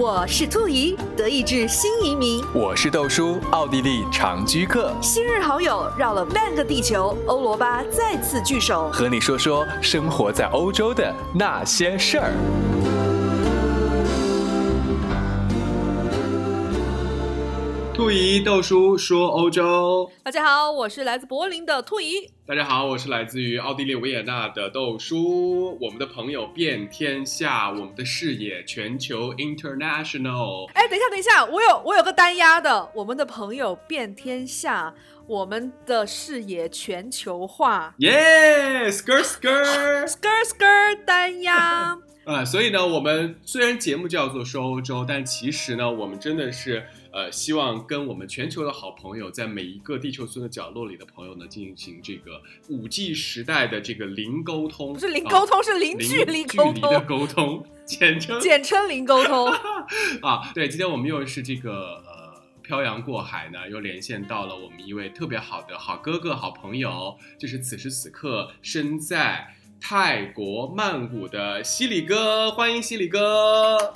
我是兔姨，德意志新移民。我是豆叔，奥地利长居客。新日好友绕了半个地球，欧罗巴再次聚首，和你说说生活在欧洲的那些事儿。兔姨豆叔说欧洲，大家好，我是来自柏林的兔姨。大家好，我是来自于奥地利维也纳的豆叔。我们的朋友遍天下，我们的视野全球 international。哎，等一下，等一下，我有我有个单押的，我们的朋友遍天下，我们的视野全球化。耶，skr skr skr 单押。啊，所以呢，我们虽然节目叫做说欧洲，但其实呢，我们真的是呃，希望跟我们全球的好朋友，在每一个地球村的角落里的朋友呢，进行这个五 G 时代的这个零沟通，不是零沟通，是零距离沟通的沟通，简称简称零沟通。啊，对，今天我们又是这个呃漂洋过海呢，又连线到了我们一位特别好的好哥哥、好朋友，就是此时此刻身在。泰国曼谷的西里哥，欢迎西里哥！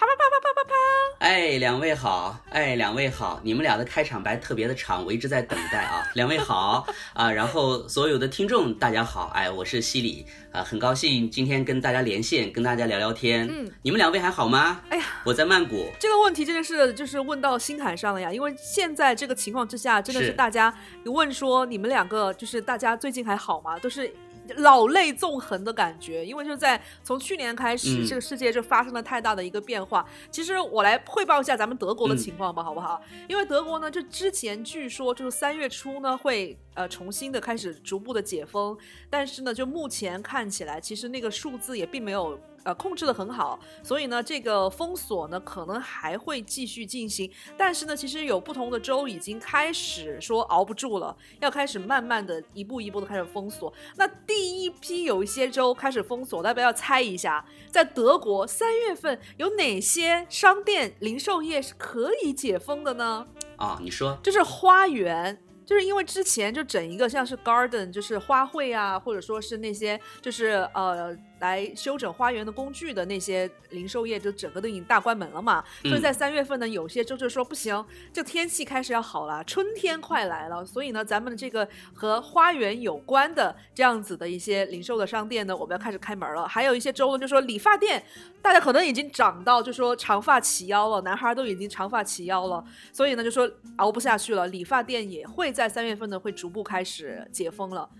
啪啪啪啪啪啪啪！哎，两位好！哎，两位好！你们俩的开场白特别的长，我一直在等待啊！两位好啊！然后所有的听众大家好！哎，我是西里啊，很高兴今天跟大家连线，跟大家聊聊天。嗯，你们两位还好吗？哎呀，我在曼谷。这个问题真的是就是问到心坎上了呀！因为现在这个情况之下，真的是大家问说你们两个就是大家最近还好吗？都是。老泪纵横的感觉，因为就在从去年开始，这个世界就发生了太大的一个变化。其实我来汇报一下咱们德国的情况吧，好不好？因为德国呢，就之前据说就是三月初呢会呃重新的开始逐步的解封，但是呢，就目前看起来，其实那个数字也并没有。呃，控制的很好，所以呢，这个封锁呢可能还会继续进行。但是呢，其实有不同的州已经开始说熬不住了，要开始慢慢的一步一步的开始封锁。那第一批有一些州开始封锁，大家要猜一下，在德国三月份有哪些商店零售业是可以解封的呢？啊，你说，就是花园。就是因为之前就整一个像是 garden，就是花卉啊，或者说是那些就是呃来修整花园的工具的那些零售业，就整个都已经大关门了嘛。所以在三月份呢，有些州就说不行，这天气开始要好了，春天快来了，所以呢，咱们的这个和花园有关的这样子的一些零售的商店呢，我们要开始开门了。还有一些州呢，就说理发店，大家可能已经长到就说长发齐腰了，男孩都已经长发齐腰了，所以呢，就说熬不下去了，理发店也会。在三月份呢，会逐步开始解封了。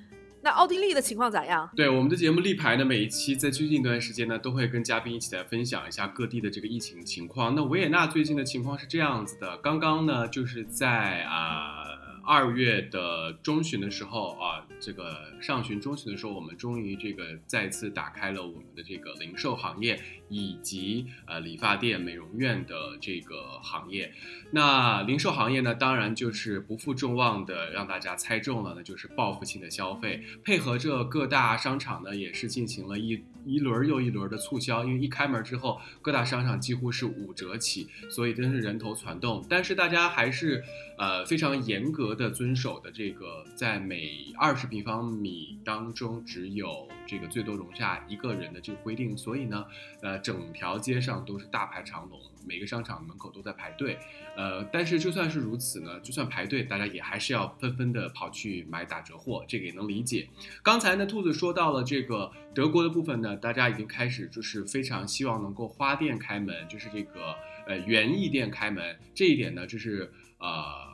那奥地利的情况咋样？对我们的节目立牌呢，每一期在最近一段时间呢，都会跟嘉宾一起来分享一下各地的这个疫情情况。那维也纳最近的情况是这样子的，刚刚呢，就是在啊。二月的中旬的时候啊，这个上旬、中旬的时候，我们终于这个再次打开了我们的这个零售行业以及呃理发店、美容院的这个行业。那零售行业呢，当然就是不负众望的，让大家猜中了，那就是报复性的消费。配合着各大商场呢，也是进行了一一轮又一轮的促销，因为一开门之后，各大商场几乎是五折起，所以真是人头攒动。但是大家还是呃非常严格。的遵守的这个，在每二十平方米当中只有这个最多容下一个人的这个规定，所以呢，呃，整条街上都是大排长龙，每个商场门口都在排队，呃，但是就算是如此呢，就算排队，大家也还是要纷纷的跑去买打折货，这个也能理解。刚才呢，兔子说到了这个德国的部分呢，大家已经开始就是非常希望能够花店开门，就是这个呃园艺店开门，这一点呢，就是呃。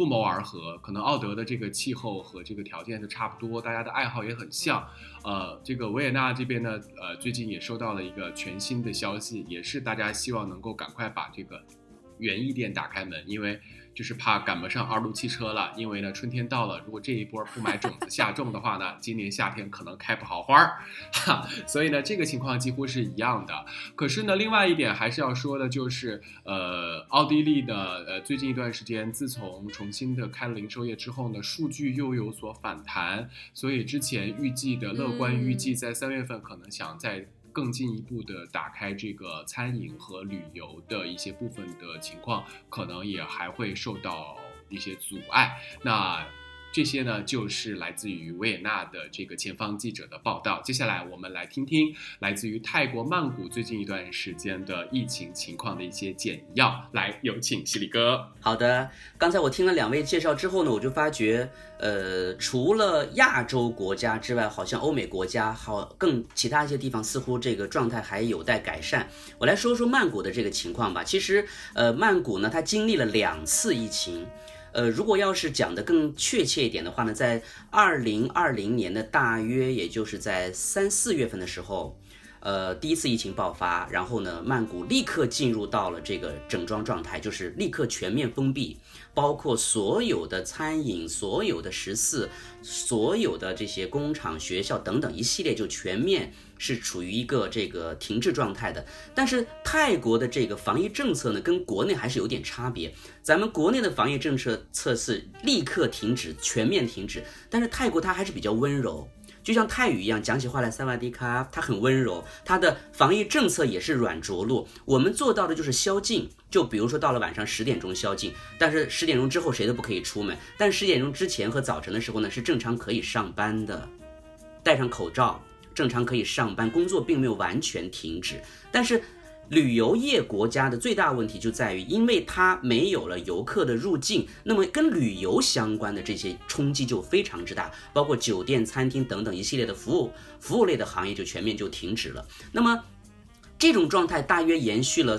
不谋而合，可能奥德的这个气候和这个条件就差不多，大家的爱好也很像。呃，这个维也纳这边呢，呃，最近也收到了一个全新的消息，也是大家希望能够赶快把这个园艺店打开门，因为。就是怕赶不上二路汽车了，因为呢春天到了，如果这一波不买种子下种的话呢，今年夏天可能开不好花儿，哈，所以呢这个情况几乎是一样的。可是呢另外一点还是要说的，就是呃奥地利的呃最近一段时间，自从重新的开了零售业之后呢，数据又有所反弹，所以之前预计的乐观预计在三月份可能想在。更进一步的打开这个餐饮和旅游的一些部分的情况，可能也还会受到一些阻碍。那这些呢，就是来自于维也纳的这个前方记者的报道。接下来，我们来听听来自于泰国曼谷最近一段时间的疫情情况的一些简要。来，有请犀利哥。好的，刚才我听了两位介绍之后呢，我就发觉，呃，除了亚洲国家之外，好像欧美国家好更其他一些地方似乎这个状态还有待改善。我来说说曼谷的这个情况吧。其实，呃，曼谷呢，它经历了两次疫情。呃，如果要是讲的更确切一点的话呢，在二零二零年的大约，也就是在三四月份的时候，呃，第一次疫情爆发，然后呢，曼谷立刻进入到了这个整装状态，就是立刻全面封闭。包括所有的餐饮、所有的食肆、所有的这些工厂、学校等等一系列，就全面是处于一个这个停滞状态的。但是泰国的这个防疫政策呢，跟国内还是有点差别。咱们国内的防疫政策测试立刻停止、全面停止，但是泰国它还是比较温柔。就像泰语一样，讲起话来萨瓦迪卡，它很温柔，它的防疫政策也是软着陆。我们做到的就是宵禁，就比如说到了晚上十点钟宵禁，但是十点钟之后谁都不可以出门，但十点钟之前和早晨的时候呢是正常可以上班的，戴上口罩，正常可以上班，工作并没有完全停止，但是。旅游业国家的最大问题就在于，因为它没有了游客的入境，那么跟旅游相关的这些冲击就非常之大，包括酒店、餐厅等等一系列的服务服务类的行业就全面就停止了。那么这种状态大约延续了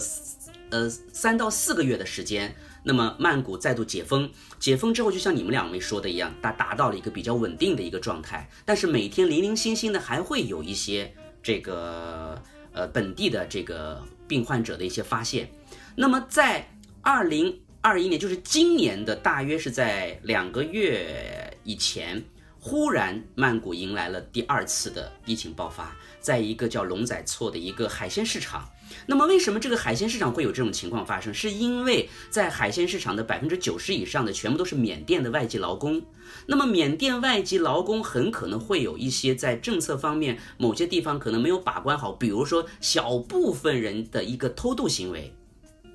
呃三到四个月的时间。那么曼谷再度解封，解封之后就像你们两位说的一样，它达到了一个比较稳定的一个状态，但是每天零零星星的还会有一些这个呃本地的这个。病患者的一些发现，那么在二零二一年，就是今年的大约是在两个月以前，忽然曼谷迎来了第二次的疫情爆发，在一个叫龙仔厝的一个海鲜市场。那么为什么这个海鲜市场会有这种情况发生？是因为在海鲜市场的百分之九十以上的全部都是缅甸的外籍劳工。那么缅甸外籍劳工很可能会有一些在政策方面某些地方可能没有把关好，比如说小部分人的一个偷渡行为。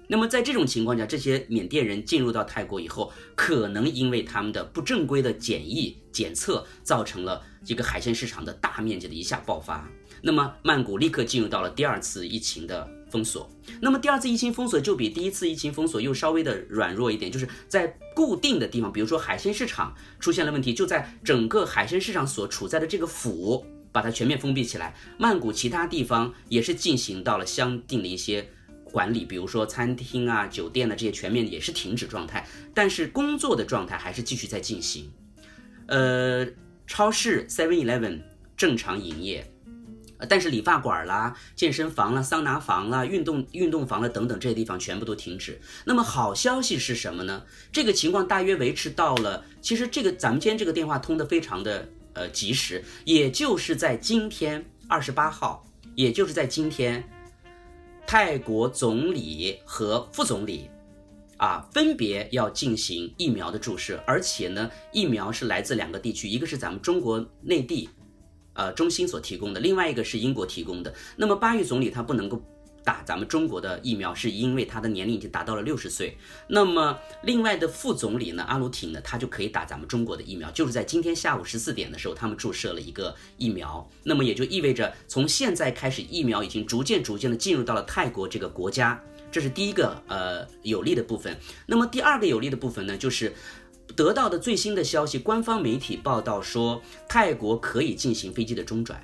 那么在这种情况下，这些缅甸人进入到泰国以后，可能因为他们的不正规的检疫检测，造成了这个海鲜市场的大面积的一下爆发。那么曼谷立刻进入到了第二次疫情的封锁。那么第二次疫情封锁就比第一次疫情封锁又稍微的软弱一点，就是在固定的地方，比如说海鲜市场出现了问题，就在整个海鲜市场所处在的这个府把它全面封闭起来。曼谷其他地方也是进行到了相应的一些管理，比如说餐厅啊、酒店的这些全面也是停止状态，但是工作的状态还是继续在进行。呃，超市 Seven Eleven 正常营业。但是理发馆啦、健身房啦、桑拿房啦、运动运动房了等等这些地方全部都停止。那么好消息是什么呢？这个情况大约维持到了，其实这个咱们今天这个电话通的非常的呃及时，也就是在今天二十八号，也就是在今天，泰国总理和副总理啊分别要进行疫苗的注射，而且呢疫苗是来自两个地区，一个是咱们中国内地。呃，中心所提供的，另外一个是英国提供的。那么巴育总理他不能够打咱们中国的疫苗，是因为他的年龄已经达到了六十岁。那么另外的副总理呢，阿鲁挺呢，他就可以打咱们中国的疫苗，就是在今天下午十四点的时候，他们注射了一个疫苗。那么也就意味着从现在开始，疫苗已经逐渐逐渐的进入到了泰国这个国家，这是第一个呃有利的部分。那么第二个有利的部分呢，就是。得到的最新的消息，官方媒体报道说，泰国可以进行飞机的中转，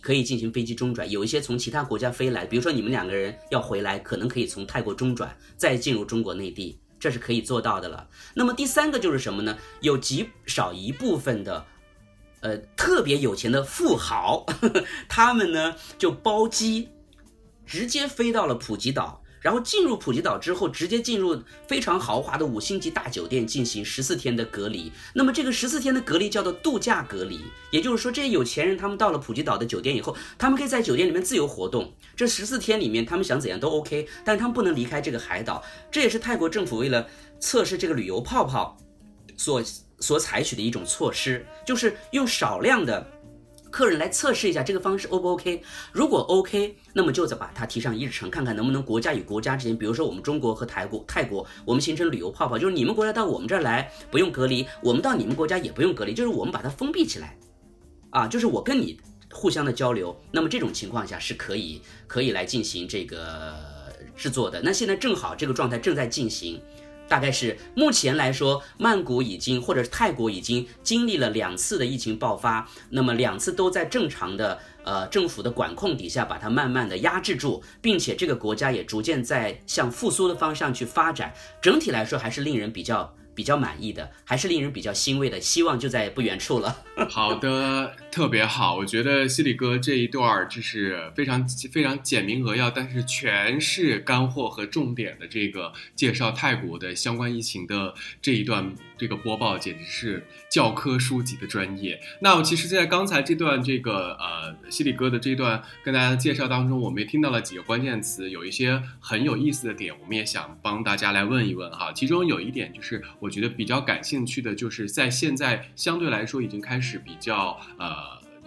可以进行飞机中转。有一些从其他国家飞来，比如说你们两个人要回来，可能可以从泰国中转，再进入中国内地，这是可以做到的了。那么第三个就是什么呢？有极少一部分的，呃，特别有钱的富豪，呵 呵他们呢就包机，直接飞到了普吉岛。然后进入普吉岛之后，直接进入非常豪华的五星级大酒店进行十四天的隔离。那么这个十四天的隔离叫做度假隔离，也就是说这些有钱人他们到了普吉岛的酒店以后，他们可以在酒店里面自由活动。这十四天里面他们想怎样都 OK，但他们不能离开这个海岛。这也是泰国政府为了测试这个旅游泡泡所所采取的一种措施，就是用少量的客人来测试一下这个方式 O 不 OK。如果 OK。那么就再把它提上议程，看看能不能国家与国家之间，比如说我们中国和泰国，泰国我们形成旅游泡泡，就是你们国家到我们这儿来不用隔离，我们到你们国家也不用隔离，就是我们把它封闭起来，啊，就是我跟你互相的交流，那么这种情况下是可以可以来进行这个制作的。那现在正好这个状态正在进行。大概是目前来说，曼谷已经或者泰国已经经历了两次的疫情爆发，那么两次都在正常的呃政府的管控底下把它慢慢的压制住，并且这个国家也逐渐在向复苏的方向去发展，整体来说还是令人比较。比较满意的，还是令人比较欣慰的，希望就在不远处了。好的，特别好，我觉得犀利哥这一段就是非常非常简明扼要，但是全是干货和重点的这个介绍泰国的相关疫情的这一段这个播报，简直是教科书级的专业。那我其实，在刚才这段这个呃犀利哥的这段跟大家介绍当中，我们也听到了几个关键词，有一些很有意思的点，我们也想帮大家来问一问哈。其中有一点就是。我我觉得比较感兴趣的就是在现在相对来说已经开始比较呃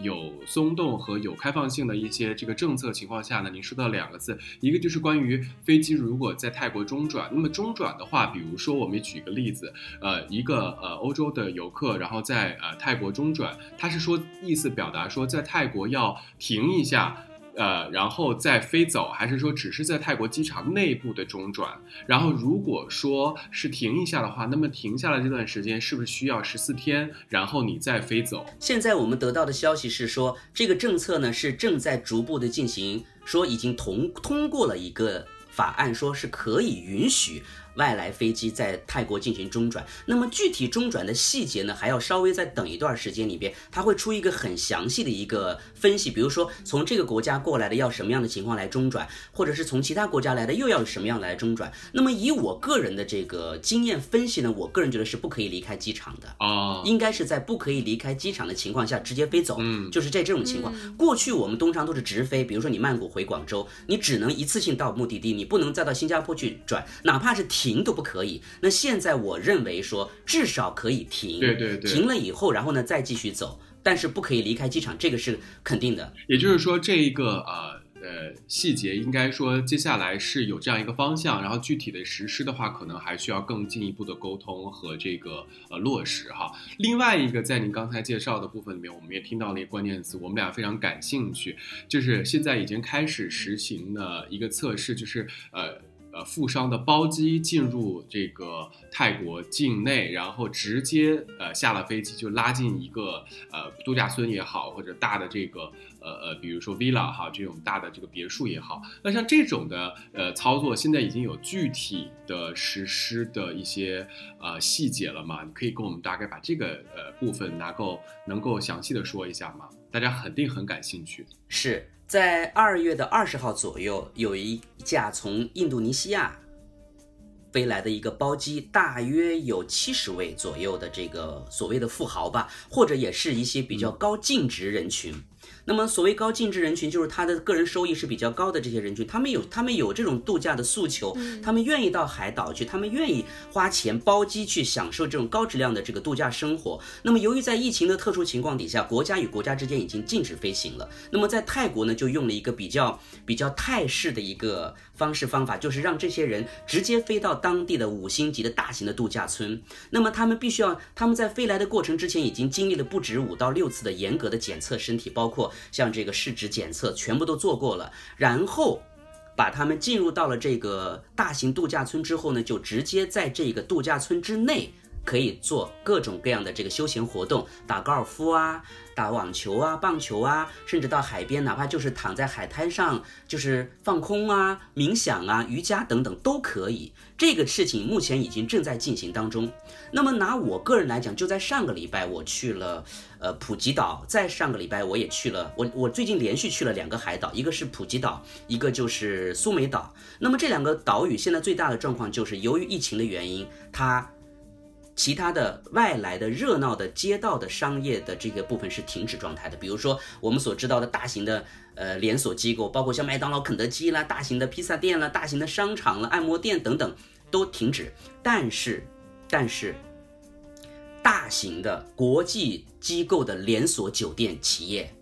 有松动和有开放性的一些这个政策情况下呢，您说到两个字，一个就是关于飞机如果在泰国中转，那么中转的话，比如说我们举个例子，呃，一个呃欧洲的游客，然后在呃泰国中转，他是说意思表达说在泰国要停一下。呃，然后再飞走，还是说只是在泰国机场内部的中转？然后如果说是停一下的话，那么停下来这段时间是不是需要十四天？然后你再飞走？现在我们得到的消息是说，这个政策呢是正在逐步的进行，说已经通通过了一个法案，说是可以允许。外来飞机在泰国进行中转，那么具体中转的细节呢，还要稍微再等一段时间里边，它会出一个很详细的一个分析，比如说从这个国家过来的要什么样的情况来中转，或者是从其他国家来的又要什么样来中转。那么以我个人的这个经验分析呢，我个人觉得是不可以离开机场的啊，应该是在不可以离开机场的情况下直接飞走，嗯，就是在这种情况。过去我们通常都是直飞，比如说你曼谷回广州，你只能一次性到目的地，你不能再到新加坡去转，哪怕是停。停都不可以。那现在我认为说，至少可以停。对对对。停了以后，然后呢再继续走，但是不可以离开机场，这个是肯定的。也就是说，这一个呃呃细节，应该说接下来是有这样一个方向，然后具体的实施的话，可能还需要更进一步的沟通和这个呃落实哈。另外一个，在您刚才介绍的部分里面，我们也听到了一个关键词，我们俩非常感兴趣，就是现在已经开始实行的一个测试，就是呃。富商的包机进入这个泰国境内，然后直接呃下了飞机就拉进一个呃度假村也好，或者大的这个呃呃，比如说 villa 哈这种大的这个别墅也好，那像这种的呃操作，现在已经有具体的实施的一些呃细节了吗？你可以跟我们大概把这个呃部分能够能够详细的说一下吗？大家肯定很感兴趣。是。在二月的二十号左右，有一架从印度尼西亚飞来的一个包机，大约有七十位左右的这个所谓的富豪吧，或者也是一些比较高净值人群。那么，所谓高净值人群，就是他的个人收益是比较高的这些人群，他们有他们有这种度假的诉求，他们愿意到海岛去，他们愿意花钱包机去享受这种高质量的这个度假生活。那么，由于在疫情的特殊情况底下，国家与国家之间已经禁止飞行了。那么，在泰国呢，就用了一个比较比较泰式的一个方式方法，就是让这些人直接飞到当地的五星级的大型的度假村。那么，他们必须要他们在飞来的过程之前，已经经历了不止五到六次的严格的检测身体，包括。像这个试纸检测全部都做过了，然后把他们进入到了这个大型度假村之后呢，就直接在这个度假村之内可以做各种各样的这个休闲活动，打高尔夫啊。打网球啊，棒球啊，甚至到海边，哪怕就是躺在海滩上，就是放空啊、冥想啊、瑜伽等等都可以。这个事情目前已经正在进行当中。那么拿我个人来讲，就在上个礼拜我去了，呃，普吉岛。在上个礼拜我也去了，我我最近连续去了两个海岛，一个是普吉岛，一个就是苏梅岛。那么这两个岛屿现在最大的状况就是，由于疫情的原因，它。其他的外来的热闹的街道的商业的这个部分是停止状态的，比如说我们所知道的大型的呃连锁机构，包括像麦当劳、肯德基啦、大型的披萨店啦、大型的商场啦、按摩店等等都停止。但是，但是，大型的国际机构的连锁酒店企业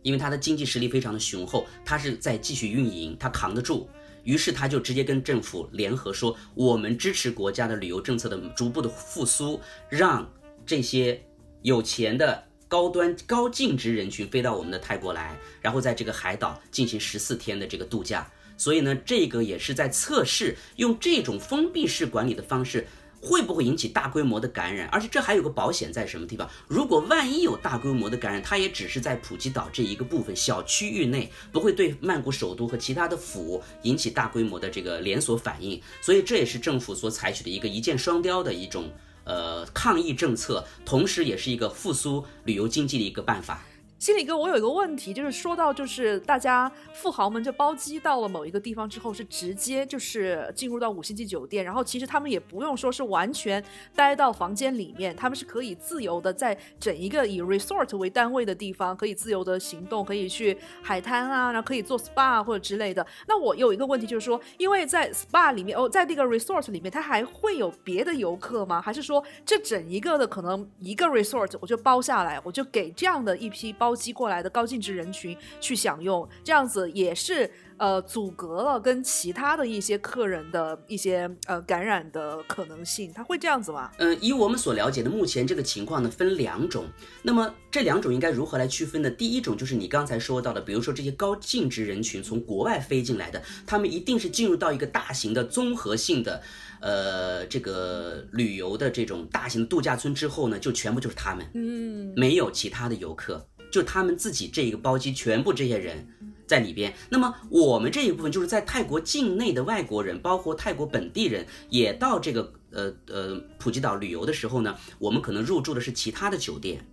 因为它的经济实力非常的雄厚，它是在继续运营，它扛得住。于是他就直接跟政府联合说，我们支持国家的旅游政策的逐步的复苏，让这些有钱的高端高净值人群飞到我们的泰国来，然后在这个海岛进行十四天的这个度假。所以呢，这个也是在测试用这种封闭式管理的方式。会不会引起大规模的感染？而且这还有个保险在什么地方？如果万一有大规模的感染，它也只是在普吉岛这一个部分小区域内，不会对曼谷首都和其他的府引起大规模的这个连锁反应。所以这也是政府所采取的一个一箭双雕的一种呃抗疫政策，同时也是一个复苏旅游经济的一个办法。心理哥，我有一个问题，就是说到就是大家富豪们就包机到了某一个地方之后，是直接就是进入到五星级酒店，然后其实他们也不用说是完全待到房间里面，他们是可以自由的在整一个以 resort 为单位的地方，可以自由的行动，可以去海滩啊，然后可以做 spa 或者之类的。那我有一个问题就是说，因为在 spa 里面哦，在那个 resort 里面，它还会有别的游客吗？还是说这整一个的可能一个 resort 我就包下来，我就给这样的一批包？机过来的高净值人群去享用，这样子也是呃阻隔了跟其他的一些客人的一些呃感染的可能性，他会这样子吗？嗯，以我们所了解的，目前这个情况呢分两种。那么这两种应该如何来区分呢？第一种就是你刚才说到的，比如说这些高净值人群从国外飞进来的，他们一定是进入到一个大型的综合性的呃这个旅游的这种大型度假村之后呢，就全部就是他们，嗯，没有其他的游客。就他们自己这一个包机，全部这些人在里边。那么我们这一部分就是在泰国境内的外国人，包括泰国本地人，也到这个呃呃普吉岛旅游的时候呢，我们可能入住的是其他的酒店。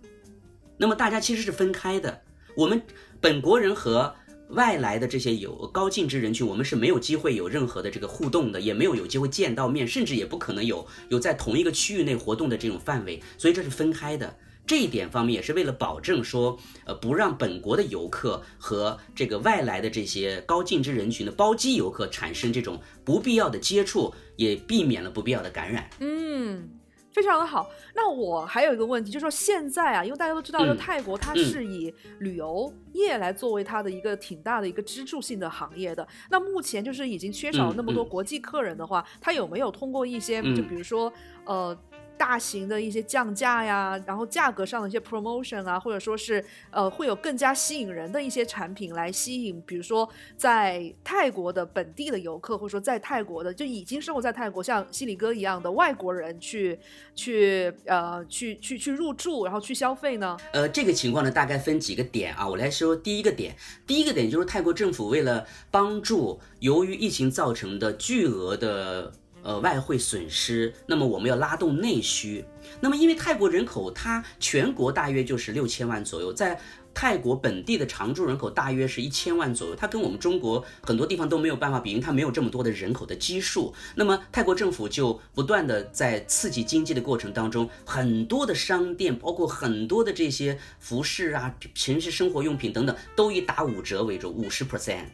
那么大家其实是分开的。我们本国人和外来的这些有高净值人群，我们是没有机会有任何的这个互动的，也没有有机会见到面，甚至也不可能有有在同一个区域内活动的这种范围。所以这是分开的。这一点方面也是为了保证说，呃，不让本国的游客和这个外来的这些高净值人群的包机游客产生这种不必要的接触，也避免了不必要的感染。嗯，非常的好。那我还有一个问题，就是说现在啊，因为大家都知道，就泰国它是以旅游业来作为它的一个挺大的一个支柱性的行业的。那目前就是已经缺少那么多国际客人的话，它有没有通过一些，就比如说，呃。大型的一些降价呀，然后价格上的一些 promotion 啊，或者说是呃会有更加吸引人的一些产品来吸引，比如说在泰国的本地的游客，或者说在泰国的就已经生活在泰国，像西里哥一样的外国人去去呃去去去入住，然后去消费呢？呃，这个情况呢大概分几个点啊，我来说第一个点，第一个点就是泰国政府为了帮助由于疫情造成的巨额的。呃，外汇损失，那么我们要拉动内需。那么，因为泰国人口它全国大约就是六千万左右，在泰国本地的常住人口大约是一千万左右，它跟我们中国很多地方都没有办法比，因为它没有这么多的人口的基数。那么，泰国政府就不断的在刺激经济的过程当中，很多的商店，包括很多的这些服饰啊、平时生活用品等等，都以打五折为主，五十 percent。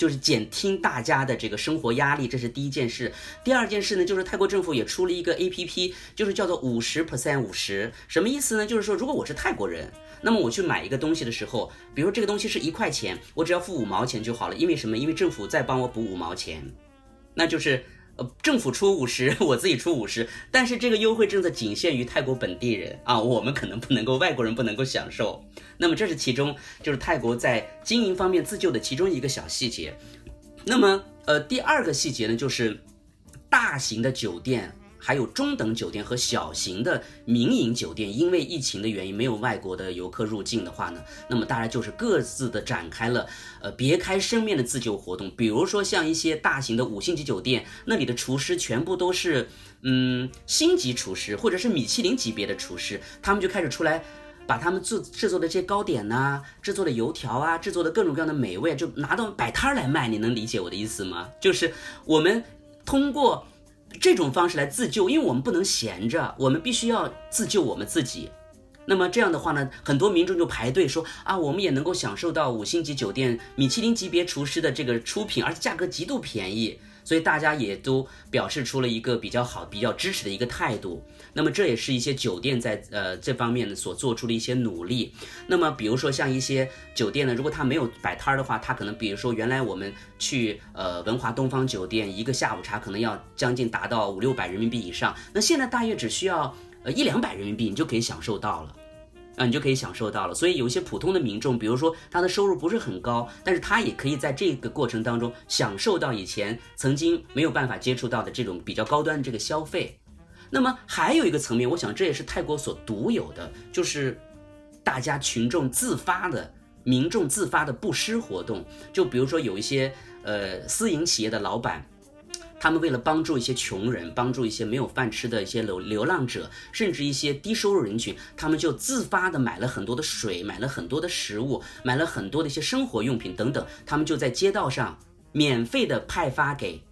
就是减轻大家的这个生活压力，这是第一件事。第二件事呢，就是泰国政府也出了一个 A P P，就是叫做五十 percent 五十，什么意思呢？就是说，如果我是泰国人，那么我去买一个东西的时候，比如说这个东西是一块钱，我只要付五毛钱就好了。因为什么？因为政府在帮我补五毛钱，那就是。政府出五十，我自己出五十，但是这个优惠政策仅限于泰国本地人啊，我们可能不能够，外国人不能够享受。那么这是其中，就是泰国在经营方面自救的其中一个小细节。那么，呃，第二个细节呢，就是大型的酒店。还有中等酒店和小型的民营酒店，因为疫情的原因没有外国的游客入境的话呢，那么大家就是各自的展开了呃别开生面的自救活动。比如说像一些大型的五星级酒店，那里的厨师全部都是嗯星级厨师或者是米其林级别的厨师，他们就开始出来把他们制制作的这些糕点呐、制作的油条啊、制作的各种各样的美味，就拿到摆摊来卖。你能理解我的意思吗？就是我们通过。这种方式来自救，因为我们不能闲着，我们必须要自救我们自己。那么这样的话呢，很多民众就排队说啊，我们也能够享受到五星级酒店、米其林级别厨师的这个出品，而且价格极度便宜。所以大家也都表示出了一个比较好、比较支持的一个态度。那么这也是一些酒店在呃这方面呢所做出的一些努力。那么比如说像一些酒店呢，如果他没有摆摊儿的话，他可能比如说原来我们去呃文华东方酒店一个下午茶可能要将近达到五六百人民币以上，那现在大约只需要呃一两百人民币，你就可以享受到了。啊，你就可以享受到了。所以有一些普通的民众，比如说他的收入不是很高，但是他也可以在这个过程当中享受到以前曾经没有办法接触到的这种比较高端的这个消费。那么还有一个层面，我想这也是泰国所独有的，就是大家群众自发的、民众自发的布施活动。就比如说有一些呃私营企业的老板。他们为了帮助一些穷人，帮助一些没有饭吃的一些流流浪者，甚至一些低收入人群，他们就自发的买了很多的水，买了很多的食物，买了很多的一些生活用品等等，他们就在街道上免费的派发给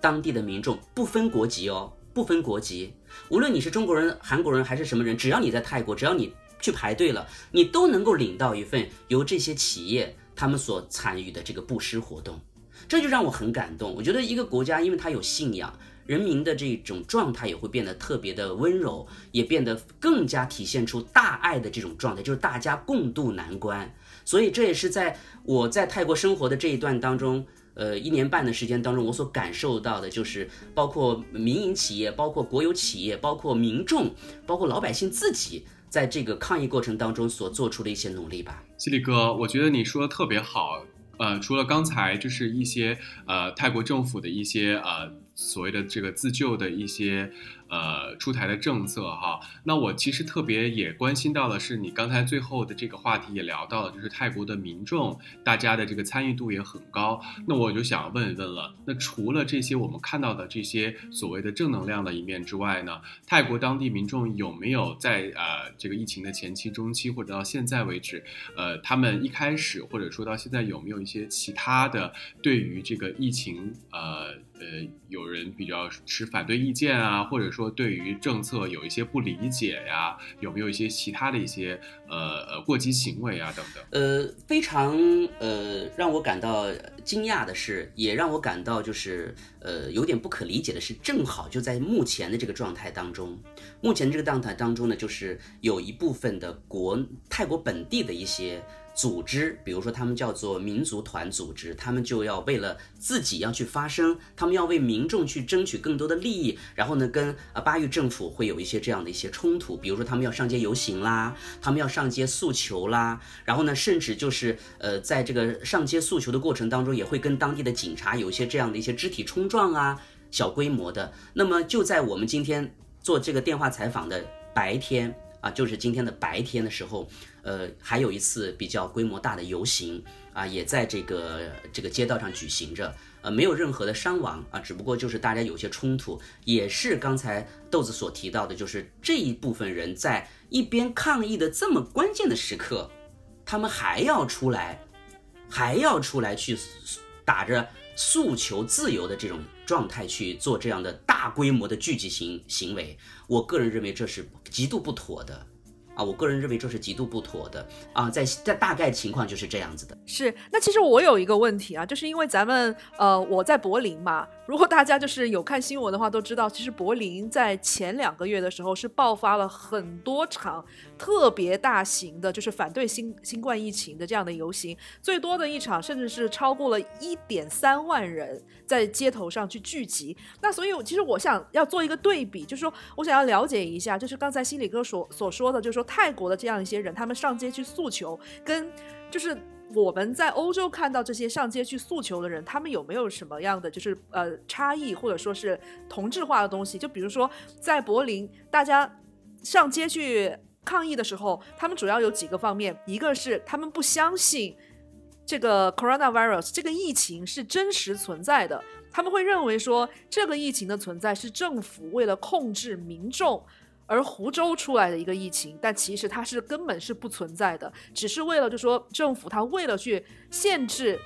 当地的民众，不分国籍哦，不分国籍，无论你是中国人、韩国人还是什么人，只要你在泰国，只要你去排队了，你都能够领到一份由这些企业他们所参与的这个布施活动。这就让我很感动。我觉得一个国家，因为它有信仰，人民的这种状态也会变得特别的温柔，也变得更加体现出大爱的这种状态，就是大家共度难关。所以这也是在我在泰国生活的这一段当中，呃，一年半的时间当中，我所感受到的就是，包括民营企业，包括国有企业，包括民众，包括老百姓自己，在这个抗疫过程当中所做出的一些努力吧。犀利哥，我觉得你说的特别好。呃，除了刚才就是一些呃泰国政府的一些呃所谓的这个自救的一些。呃，出台的政策哈，那我其实特别也关心到的是，你刚才最后的这个话题也聊到了，就是泰国的民众，大家的这个参与度也很高。那我就想问一问了，那除了这些我们看到的这些所谓的正能量的一面之外呢，泰国当地民众有没有在呃这个疫情的前期、中期或者到现在为止，呃，他们一开始或者说到现在有没有一些其他的对于这个疫情呃呃有人比较持反对意见啊，或者说？对于政策有一些不理解呀，有没有一些其他的一些呃呃过激行为啊等等？呃，非常呃让我感到惊讶的是，也让我感到就是呃有点不可理解的是，正好就在目前的这个状态当中，目前这个状态当中呢，就是有一部分的国泰国本地的一些。组织，比如说他们叫做民族团组织，他们就要为了自己要去发声，他们要为民众去争取更多的利益，然后呢，跟啊巴育政府会有一些这样的一些冲突，比如说他们要上街游行啦，他们要上街诉求啦，然后呢，甚至就是呃，在这个上街诉求的过程当中，也会跟当地的警察有一些这样的一些肢体冲撞啊，小规模的。那么就在我们今天做这个电话采访的白天啊，就是今天的白天的时候。呃，还有一次比较规模大的游行啊，也在这个这个街道上举行着，呃，没有任何的伤亡啊，只不过就是大家有些冲突，也是刚才豆子所提到的，就是这一部分人在一边抗议的这么关键的时刻，他们还要出来，还要出来去打着诉求自由的这种状态去做这样的大规模的聚集行行为，我个人认为这是极度不妥的。啊，我个人认为这是极度不妥的啊，在在大概情况就是这样子的。是，那其实我有一个问题啊，就是因为咱们呃我在柏林嘛，如果大家就是有看新闻的话，都知道其实柏林在前两个月的时候是爆发了很多场特别大型的，就是反对新新冠疫情的这样的游行，最多的一场甚至是超过了一点三万人在街头上去聚集。那所以其实我想要做一个对比，就是说我想要了解一下，就是刚才心理哥所所说的，就是说。泰国的这样一些人，他们上街去诉求，跟就是我们在欧洲看到这些上街去诉求的人，他们有没有什么样的就是呃差异，或者说是同质化的东西？就比如说在柏林，大家上街去抗议的时候，他们主要有几个方面，一个是他们不相信这个 coronavirus 这个疫情是真实存在的，他们会认为说这个疫情的存在是政府为了控制民众。而湖州出来的一个疫情，但其实它是根本是不存在的，只是为了就说政府它为了去限制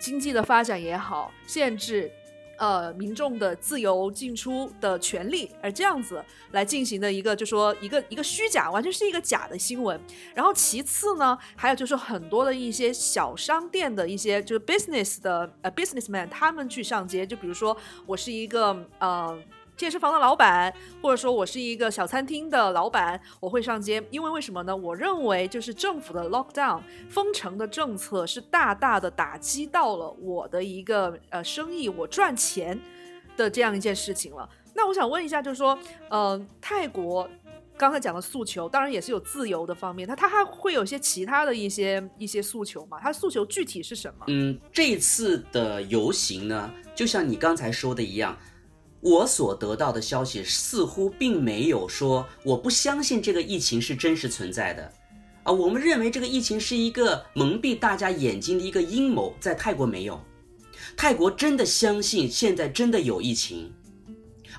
经济的发展也好，限制呃民众的自由进出的权利，而这样子来进行的一个，就说一个一个虚假，完全是一个假的新闻。然后其次呢，还有就是很多的一些小商店的一些就是 business 的呃 businessman，他们去上街，就比如说我是一个呃。健身房的老板，或者说我是一个小餐厅的老板，我会上街，因为为什么呢？我认为就是政府的 lockdown 封城的政策是大大的打击到了我的一个呃生意，我赚钱的这样一件事情了。那我想问一下，就是说，呃，泰国刚才讲的诉求，当然也是有自由的方面，它它还会有一些其他的一些一些诉求嘛？它诉求具体是什么？嗯，这次的游行呢，就像你刚才说的一样。我所得到的消息似乎并没有说我不相信这个疫情是真实存在的，啊，我们认为这个疫情是一个蒙蔽大家眼睛的一个阴谋，在泰国没有，泰国真的相信现在真的有疫情，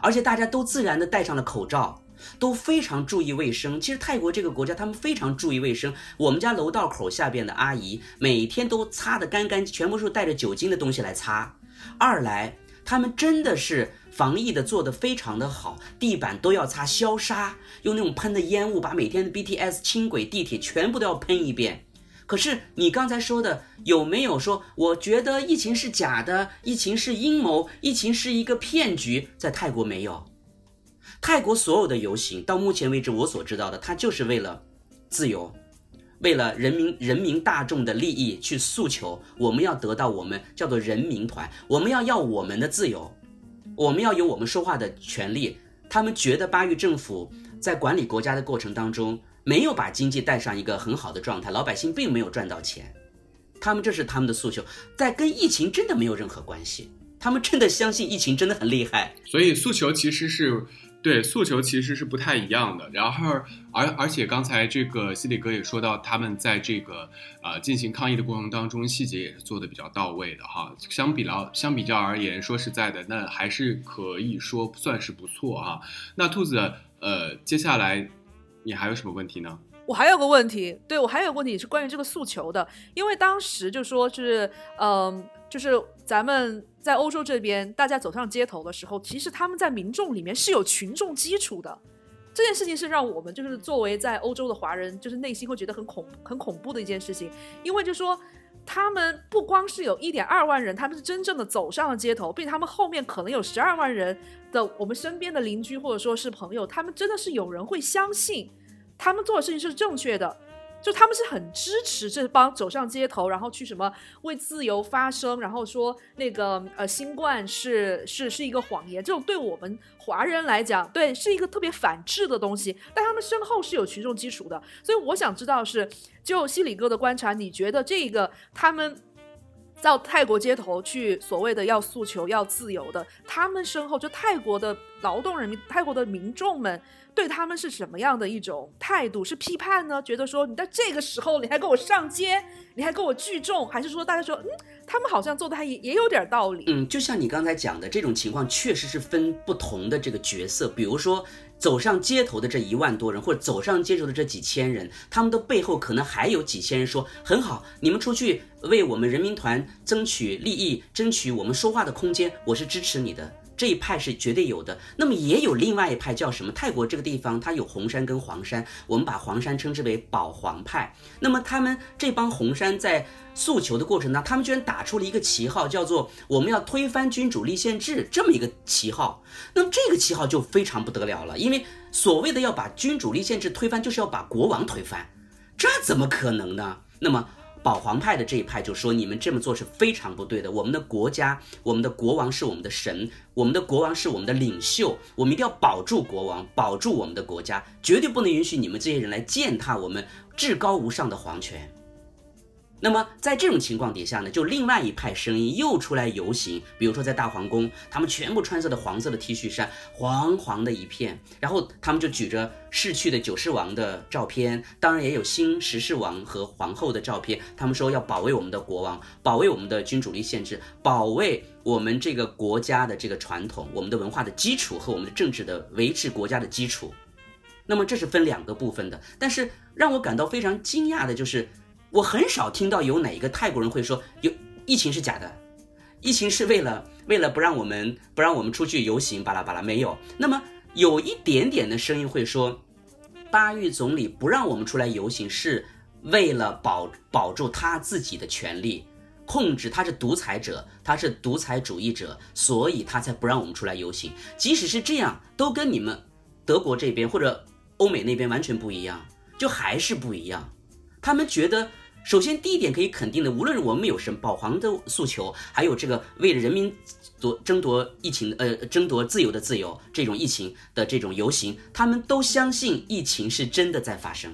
而且大家都自然的戴上了口罩，都非常注意卫生。其实泰国这个国家他们非常注意卫生，我们家楼道口下边的阿姨每天都擦得干干，全部是带着酒精的东西来擦。二来，他们真的是。防疫的做得非常的好，地板都要擦消杀，用那种喷的烟雾把每天的 BTS 轻轨、地铁全部都要喷一遍。可是你刚才说的有没有说？我觉得疫情是假的，疫情是阴谋，疫情是一个骗局。在泰国没有，泰国所有的游行到目前为止我所知道的，它就是为了自由，为了人民人民大众的利益去诉求。我们要得到我们叫做人民团，我们要要我们的自由。我们要有我们说话的权利。他们觉得巴育政府在管理国家的过程当中，没有把经济带上一个很好的状态，老百姓并没有赚到钱。他们这是他们的诉求，在跟疫情真的没有任何关系。他们真的相信疫情真的很厉害，所以诉求其实是。对诉求其实是不太一样的，然后而而且刚才这个西里哥也说到，他们在这个呃进行抗议的过程当中，细节也是做的比较到位的哈。相比较相比较而言，说实在的，那还是可以说算是不错哈。那兔子呃，接下来你还有什么问题呢？我还有个问题，对我还有个问题是关于这个诉求的，因为当时就说是嗯，就是咱们。在欧洲这边，大家走上街头的时候，其实他们在民众里面是有群众基础的。这件事情是让我们就是作为在欧洲的华人，就是内心会觉得很恐很恐怖的一件事情。因为就说他们不光是有一点二万人，他们是真正的走上了街头，并且他们后面可能有十二万人的我们身边的邻居或者说是朋友，他们真的是有人会相信他们做的事情是正确的。就他们是很支持这帮走上街头，然后去什么为自由发声，然后说那个呃新冠是是是一个谎言，这种对我们华人来讲，对是一个特别反制的东西。但他们身后是有群众基础的，所以我想知道是就西里哥的观察，你觉得这个他们到泰国街头去所谓的要诉求要自由的，他们身后就泰国的劳动人民、泰国的民众们。对他们是什么样的一种态度？是批判呢？觉得说你在这个时候你还跟我上街，你还跟我聚众，还是说大家说嗯，他们好像做的还也也有点道理？嗯，就像你刚才讲的这种情况，确实是分不同的这个角色。比如说走上街头的这一万多人，或者走上街头的这几千人，他们的背后可能还有几千人说很好，你们出去为我们人民团争取利益，争取我们说话的空间，我是支持你的。这一派是绝对有的，那么也有另外一派叫什么？泰国这个地方它有红山跟黄山，我们把黄山称之为保皇派。那么他们这帮红山在诉求的过程当中，他们居然打出了一个旗号，叫做我们要推翻君主立宪制这么一个旗号。那么这个旗号就非常不得了了，因为所谓的要把君主立宪制推翻，就是要把国王推翻，这怎么可能呢？那么。保皇派的这一派就说：“你们这么做是非常不对的。我们的国家，我们的国王是我们的神，我们的国王是我们的领袖，我们一定要保住国王，保住我们的国家，绝对不能允许你们这些人来践踏我们至高无上的皇权。”那么在这种情况底下呢，就另外一派声音又出来游行，比如说在大皇宫，他们全部穿着的黄色的 T 恤衫，黄黄的一片，然后他们就举着逝去的九世王的照片，当然也有新十世王和皇后的照片。他们说要保卫我们的国王，保卫我们的君主立宪制，保卫我们这个国家的这个传统，我们的文化的基础和我们的政治的维持国家的基础。那么这是分两个部分的，但是让我感到非常惊讶的就是。我很少听到有哪一个泰国人会说有疫情是假的，疫情是为了为了不让我们不让我们出去游行，巴拉巴拉没有。那么有一点点的声音会说，巴育总理不让我们出来游行是为了保保住他自己的权利。控制他是独裁者，他是独裁主义者，所以他才不让我们出来游行。即使是这样，都跟你们德国这边或者欧美那边完全不一样，就还是不一样。他们觉得，首先第一点可以肯定的，无论是我们有什么保皇的诉求，还有这个为了人民夺争夺疫情呃争夺自由的自由这种疫情的这种游行，他们都相信疫情是真的在发生，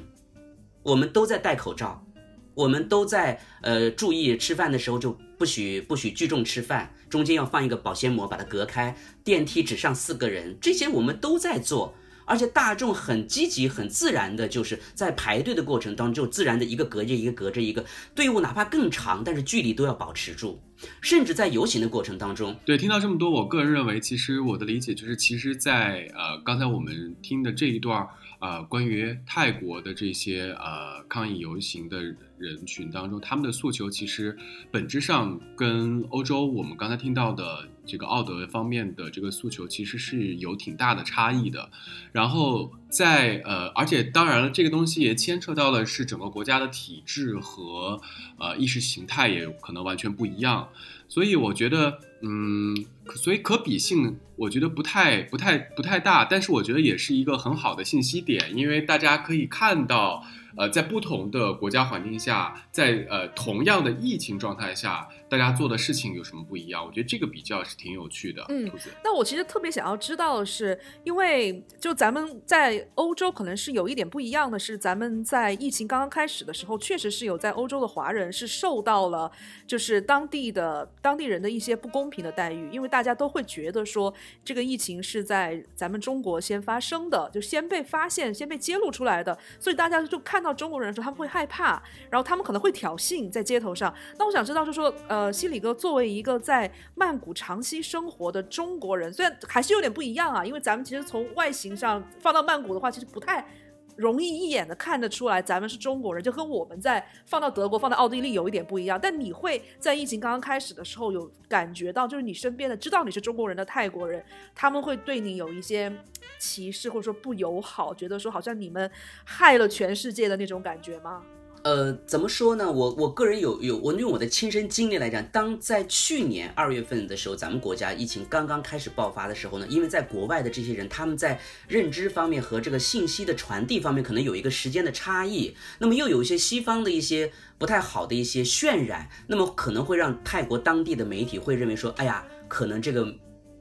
我们都在戴口罩。我们都在呃注意吃饭的时候就不许不许聚众吃饭，中间要放一个保鲜膜把它隔开，电梯只上四个人，这些我们都在做，而且大众很积极很自然的，就是在排队的过程当中就自然的一个隔着一个隔着一个队伍，哪怕更长，但是距离都要保持住，甚至在游行的过程当中，对，听到这么多，我个人认为，其实我的理解就是，其实，在呃刚才我们听的这一段儿。呃，关于泰国的这些呃抗议游行的人群当中，他们的诉求其实本质上跟欧洲我们刚才听到的这个奥德方面的这个诉求其实是有挺大的差异的。然后在呃，而且当然了，这个东西也牵扯到了是整个国家的体制和呃意识形态也有可能完全不一样。所以我觉得，嗯，所以可比性我觉得不太、不太、不太大，但是我觉得也是一个很好的信息点，因为大家可以看到。呃，在不同的国家环境下，在呃同样的疫情状态下，大家做的事情有什么不一样？我觉得这个比较是挺有趣的。嗯，那我其实特别想要知道的是，因为就咱们在欧洲可能是有一点不一样的是，咱们在疫情刚刚开始的时候，确实是有在欧洲的华人是受到了就是当地的当地人的一些不公平的待遇，因为大家都会觉得说这个疫情是在咱们中国先发生的，就先被发现、先被揭露出来的，所以大家就看。到中国人的时候，他们会害怕，然后他们可能会挑衅在街头上。那我想知道，就说，呃，呃西里哥作为一个在曼谷长期生活的中国人，虽然还是有点不一样啊，因为咱们其实从外形上放到曼谷的话，其实不太容易一眼的看得出来咱们是中国人，就跟我们在放到德国、放到奥地利有一点不一样。但你会在疫情刚刚开始的时候有感觉到，就是你身边的知道你是中国人的泰国人，他们会对你有一些。歧视或者说不友好，觉得说好像你们害了全世界的那种感觉吗？呃，怎么说呢？我我个人有有我用我的亲身经历来讲，当在去年二月份的时候，咱们国家疫情刚刚开始爆发的时候呢，因为在国外的这些人，他们在认知方面和这个信息的传递方面可能有一个时间的差异，那么又有一些西方的一些不太好的一些渲染，那么可能会让泰国当地的媒体会认为说，哎呀，可能这个。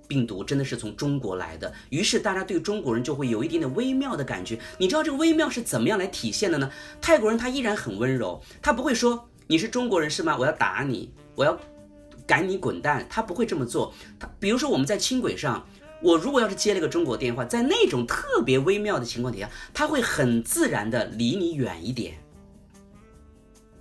病毒真的是从中国来的，于是大家对中国人就会有一点点微妙的感觉。你知道这个微妙是怎么样来体现的呢？泰国人他依然很温柔，他不会说你是中国人是吗？我要打你，我要赶你滚蛋，他不会这么做。他比如说我们在轻轨上，我如果要是接了个中国电话，在那种特别微妙的情况底下，他会很自然的离你远一点，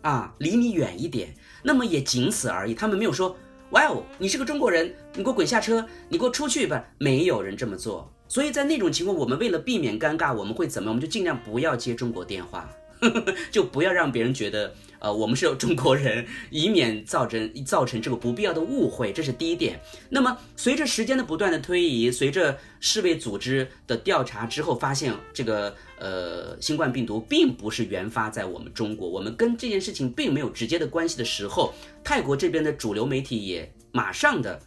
啊，离你远一点，那么也仅此而已。他们没有说。哇哦，你是个中国人，你给我滚下车，你给我出去吧！没有人这么做，所以在那种情况，我们为了避免尴尬，我们会怎么？我们就尽量不要接中国电话，就不要让别人觉得。呃，我们是有中国人，以免造成造成这个不必要的误会，这是第一点。那么，随着时间的不断的推移，随着世卫组织的调查之后，发现这个呃新冠病毒并不是原发在我们中国，我们跟这件事情并没有直接的关系的时候，泰国这边的主流媒体也马上的。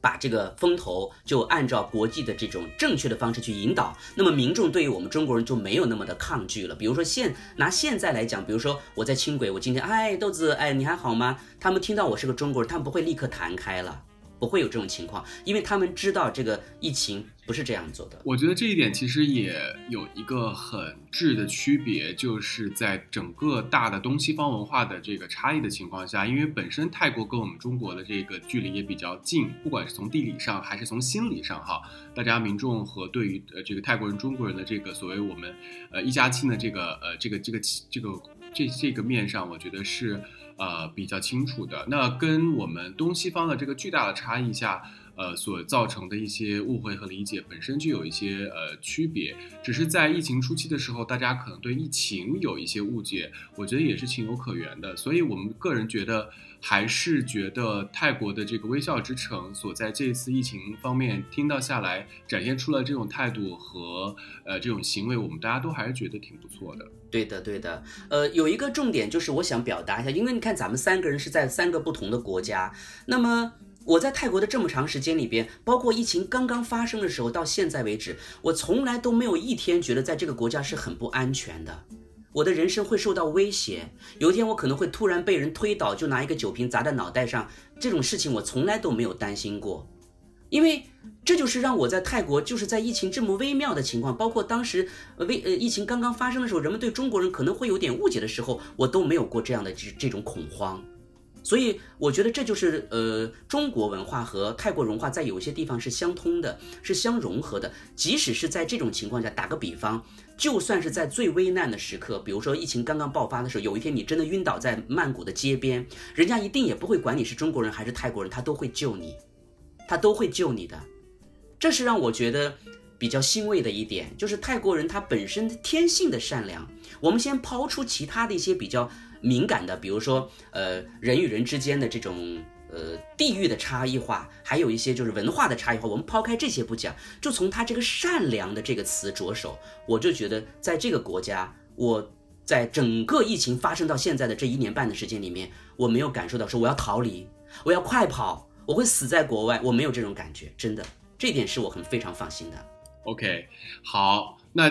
把这个风头就按照国际的这种正确的方式去引导，那么民众对于我们中国人就没有那么的抗拒了。比如说现拿现在来讲，比如说我在轻轨，我今天哎豆子哎你还好吗？他们听到我是个中国人，他们不会立刻弹开了。不会有这种情况，因为他们知道这个疫情不是这样做的。我觉得这一点其实也有一个很质的区别，就是在整个大的东西方文化的这个差异的情况下，因为本身泰国跟我们中国的这个距离也比较近，不管是从地理上还是从心理上，哈，大家民众和对于呃这个泰国人、中国人的这个所谓我们呃一家亲的这个呃这个这个这个这这个面上，我觉得是。呃，比较清楚的。那跟我们东西方的这个巨大的差异下，呃所造成的一些误会和理解本身就有一些呃区别，只是在疫情初期的时候，大家可能对疫情有一些误解，我觉得也是情有可原的。所以我们个人觉得。还是觉得泰国的这个微笑之城所在这次疫情方面听到下来展现出了这种态度和呃这种行为，我们大家都还是觉得挺不错的。对的，对的。呃，有一个重点就是我想表达一下，因为你看咱们三个人是在三个不同的国家，那么我在泰国的这么长时间里边，包括疫情刚刚发生的时候到现在为止，我从来都没有一天觉得在这个国家是很不安全的。我的人生会受到威胁，有一天我可能会突然被人推倒，就拿一个酒瓶砸在脑袋上，这种事情我从来都没有担心过，因为这就是让我在泰国，就是在疫情这么微妙的情况，包括当时微呃疫情刚刚发生的时候，人们对中国人可能会有点误解的时候，我都没有过这样的这这种恐慌，所以我觉得这就是呃中国文化和泰国文化在有些地方是相通的，是相融合的，即使是在这种情况下，打个比方。就算是在最危难的时刻，比如说疫情刚刚爆发的时候，有一天你真的晕倒在曼谷的街边，人家一定也不会管你是中国人还是泰国人，他都会救你，他都会救你的。这是让我觉得比较欣慰的一点，就是泰国人他本身天性的善良。我们先抛出其他的一些比较敏感的，比如说呃人与人之间的这种。呃，地域的差异化，还有一些就是文化的差异化。我们抛开这些不讲，就从他这个善良的这个词着手，我就觉得在这个国家，我在整个疫情发生到现在的这一年半的时间里面，我没有感受到说我要逃离，我要快跑，我会死在国外，我没有这种感觉，真的，这点是我很非常放心的。OK，好，那。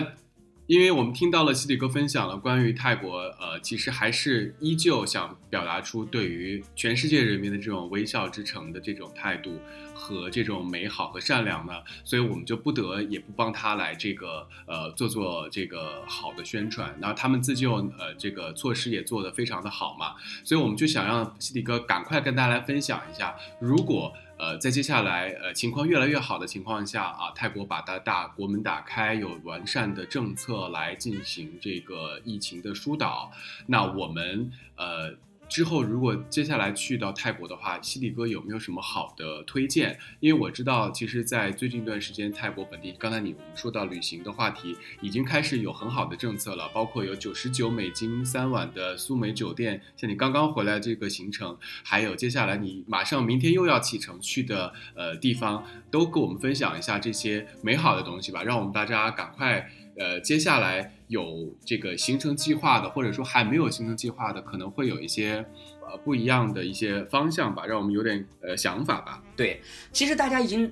因为我们听到了西里哥分享了关于泰国，呃，其实还是依旧想表达出对于全世界人民的这种微笑之城的这种态度和这种美好和善良呢，所以我们就不得也不帮他来这个呃做做这个好的宣传，然后他们自救呃这个措施也做得非常的好嘛，所以我们就想让西里哥赶快跟大家来分享一下，如果。呃，在接下来呃情况越来越好的情况下啊，泰国把它大国门打开，有完善的政策来进行这个疫情的疏导，那我们呃。之后，如果接下来去到泰国的话，犀利哥有没有什么好的推荐？因为我知道，其实，在最近一段时间，泰国本地刚才你说到旅行的话题，已经开始有很好的政策了，包括有九十九美金三晚的苏梅酒店，像你刚刚回来这个行程，还有接下来你马上明天又要启程去的呃地方，都跟我们分享一下这些美好的东西吧，让我们大家赶快。呃，接下来有这个行程计划的，或者说还没有行程计划的，可能会有一些呃不一样的一些方向吧，让我们有点呃想法吧。对，其实大家已经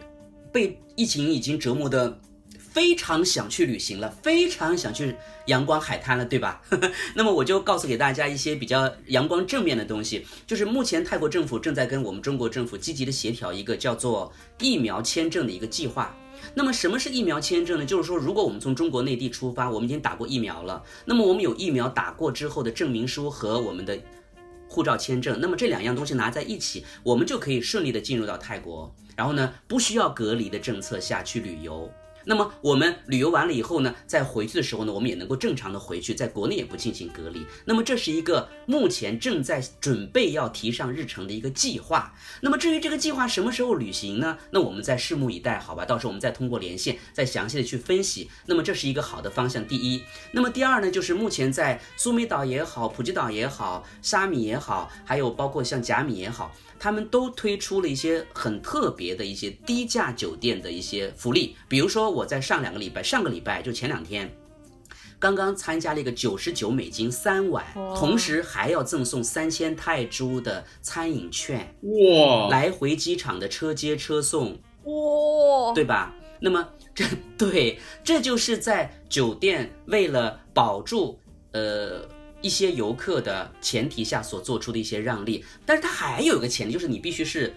被疫情已经折磨的非常想去旅行了，非常想去阳光海滩了，对吧？那么我就告诉给大家一些比较阳光正面的东西，就是目前泰国政府正在跟我们中国政府积极的协调一个叫做疫苗签证的一个计划。那么什么是疫苗签证呢？就是说，如果我们从中国内地出发，我们已经打过疫苗了，那么我们有疫苗打过之后的证明书和我们的护照签证，那么这两样东西拿在一起，我们就可以顺利的进入到泰国，然后呢，不需要隔离的政策下去旅游。那么我们旅游完了以后呢，在回去的时候呢，我们也能够正常的回去，在国内也不进行隔离。那么这是一个目前正在准备要提上日程的一个计划。那么至于这个计划什么时候履行呢？那我们再拭目以待，好吧？到时候我们再通过连线，再详细的去分析。那么这是一个好的方向，第一。那么第二呢，就是目前在苏梅岛也好，普吉岛也好，沙米也好，还有包括像甲米也好。他们都推出了一些很特别的一些低价酒店的一些福利，比如说我在上两个礼拜，上个礼拜就前两天，刚刚参加了一个九十九美金三晚，同时还要赠送三千泰铢的餐饮券，哇，来回机场的车接车送，哇，对吧？那么这对，这就是在酒店为了保住呃。一些游客的前提下所做出的一些让利，但是它还有一个前提，就是你必须是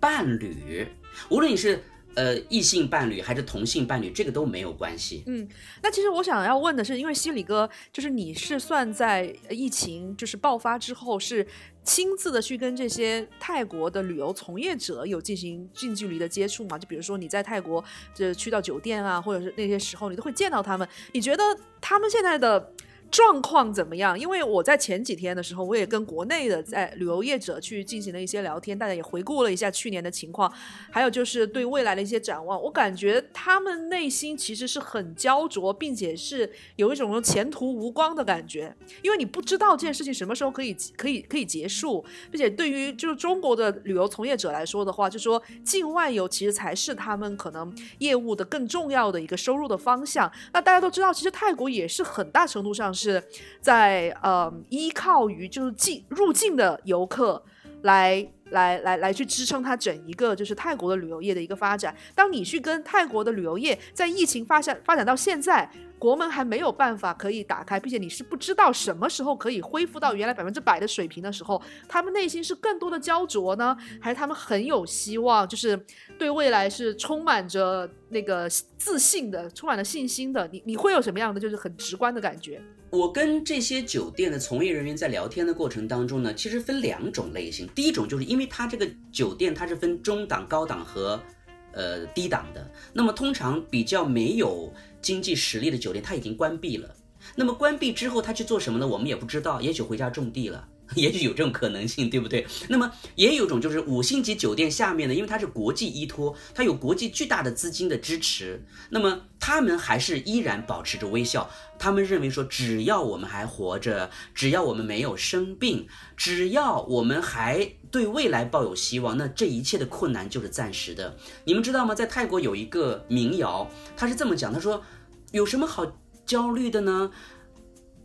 伴侣，无论你是呃异性伴侣还是同性伴侣，这个都没有关系。嗯，那其实我想要问的是，因为西里哥就是你是算在疫情就是爆发之后，是亲自的去跟这些泰国的旅游从业者有进行近距离的接触吗？就比如说你在泰国就是去到酒店啊，或者是那些时候，你都会见到他们，你觉得他们现在的？状况怎么样？因为我在前几天的时候，我也跟国内的在旅游业者去进行了一些聊天，大家也回顾了一下去年的情况，还有就是对未来的一些展望。我感觉他们内心其实是很焦灼，并且是有一种前途无光的感觉，因为你不知道这件事情什么时候可以可以可以结束，并且对于就是中国的旅游从业者来说的话，就说境外游其实才是他们可能业务的更重要的一个收入的方向。那大家都知道，其实泰国也是很大程度上是在呃依靠于就是进入境的游客来来来来去支撑它整一个就是泰国的旅游业的一个发展。当你去跟泰国的旅游业在疫情发展发展到现在，国门还没有办法可以打开，并且你是不知道什么时候可以恢复到原来百分之百的水平的时候，他们内心是更多的焦灼呢，还是他们很有希望，就是对未来是充满着那个自信的，充满了信心的？你你会有什么样的就是很直观的感觉？我跟这些酒店的从业人员在聊天的过程当中呢，其实分两种类型。第一种就是因为它这个酒店它是分中档、高档和呃低档的，那么通常比较没有经济实力的酒店，它已经关闭了。那么关闭之后，他去做什么呢？我们也不知道，也许回家种地了。也许有这种可能性，对不对？那么也有一种就是五星级酒店下面的，因为它是国际依托，它有国际巨大的资金的支持，那么他们还是依然保持着微笑。他们认为说，只要我们还活着，只要我们没有生病，只要我们还对未来抱有希望，那这一切的困难就是暂时的。你们知道吗？在泰国有一个民谣，他是这么讲，他说：“有什么好焦虑的呢？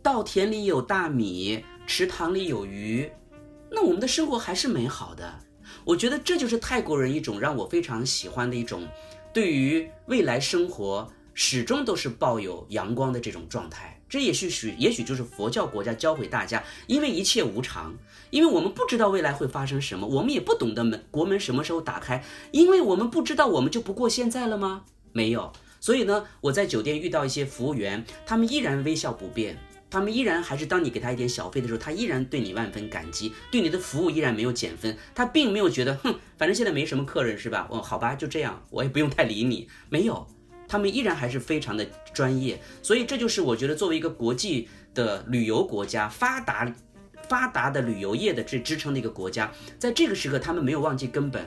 稻田里有大米。”池塘里有鱼，那我们的生活还是美好的。我觉得这就是泰国人一种让我非常喜欢的一种，对于未来生活始终都是抱有阳光的这种状态。这也许许也许就是佛教国家教会大家，因为一切无常，因为我们不知道未来会发生什么，我们也不懂得门国门什么时候打开，因为我们不知道，我们就不过现在了吗？没有。所以呢，我在酒店遇到一些服务员，他们依然微笑不变。他们依然还是当你给他一点小费的时候，他依然对你万分感激，对你的服务依然没有减分。他并没有觉得，哼，反正现在没什么客人是吧？哦，好吧，就这样，我也不用太理你。没有，他们依然还是非常的专业。所以这就是我觉得作为一个国际的旅游国家，发达发达的旅游业的这支撑的一个国家，在这个时刻，他们没有忘记根本。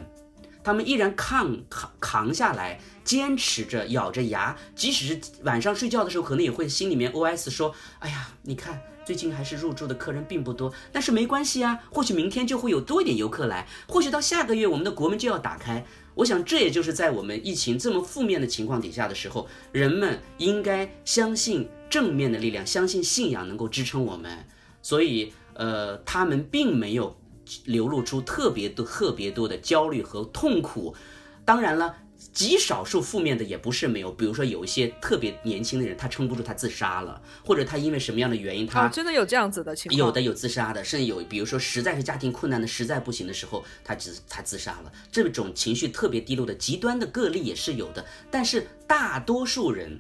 他们依然抗扛扛下来，坚持着，咬着牙，即使是晚上睡觉的时候，可能也会心里面 OS 说：“哎呀，你看最近还是入住的客人并不多，但是没关系啊，或许明天就会有多一点游客来，或许到下个月我们的国门就要打开。我想这也就是在我们疫情这么负面的情况底下的时候，人们应该相信正面的力量，相信信仰能够支撑我们。所以，呃，他们并没有。流露出特别多、特别多的焦虑和痛苦，当然了，极少数负面的也不是没有。比如说，有一些特别年轻的人，他撑不住，他自杀了，或者他因为什么样的原因，他真的有这样子的情况。有的有自杀的，甚至有，比如说实在是家庭困难的，实在不行的时候，他自他自杀了。这种情绪特别低落的极端的个例也是有的，但是大多数人，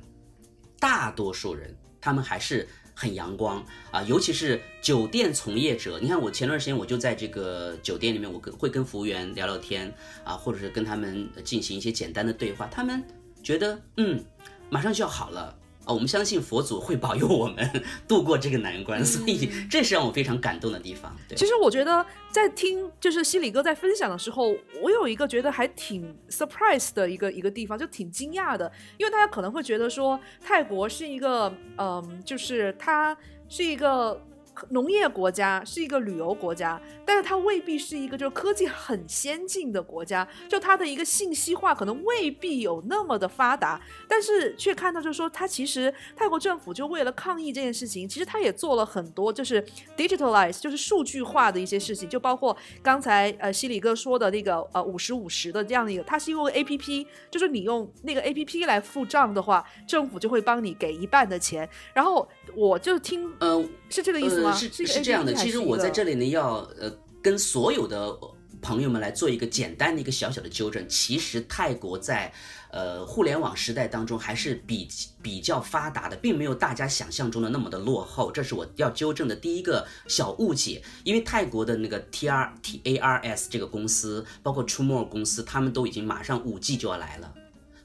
大多数人，他们还是。很阳光啊，尤其是酒店从业者。你看，我前段时间我就在这个酒店里面，我跟会跟服务员聊聊天啊，或者是跟他们进行一些简单的对话。他们觉得，嗯，马上就要好了。我们相信佛祖会保佑我们 度过这个难关，所以这是让我非常感动的地方。对其实我觉得在听就是西里哥在分享的时候，我有一个觉得还挺 surprise 的一个一个地方，就挺惊讶的，因为大家可能会觉得说泰国是一个，嗯，就是它是一个。农业国家是一个旅游国家，但是它未必是一个就是科技很先进的国家，就它的一个信息化可能未必有那么的发达，但是却看到就是说，它其实泰国政府就为了抗疫这件事情，其实它也做了很多就是 digitalize 就是数据化的一些事情，就包括刚才呃西里哥说的那个呃五十五十的这样的一个，它是用 A P P，就是你用那个 A P P 来付账的话，政府就会帮你给一半的钱，然后我就听呃是这个意思吗？是是这样的，其实我在这里呢，要呃跟所有的朋友们来做一个简单的一个小小的纠正。其实泰国在呃互联网时代当中还是比比较发达的，并没有大家想象中的那么的落后。这是我要纠正的第一个小误解。因为泰国的那个 T R T A R S 这个公司，包括 True More 公司，他们都已经马上五 G 就要来了。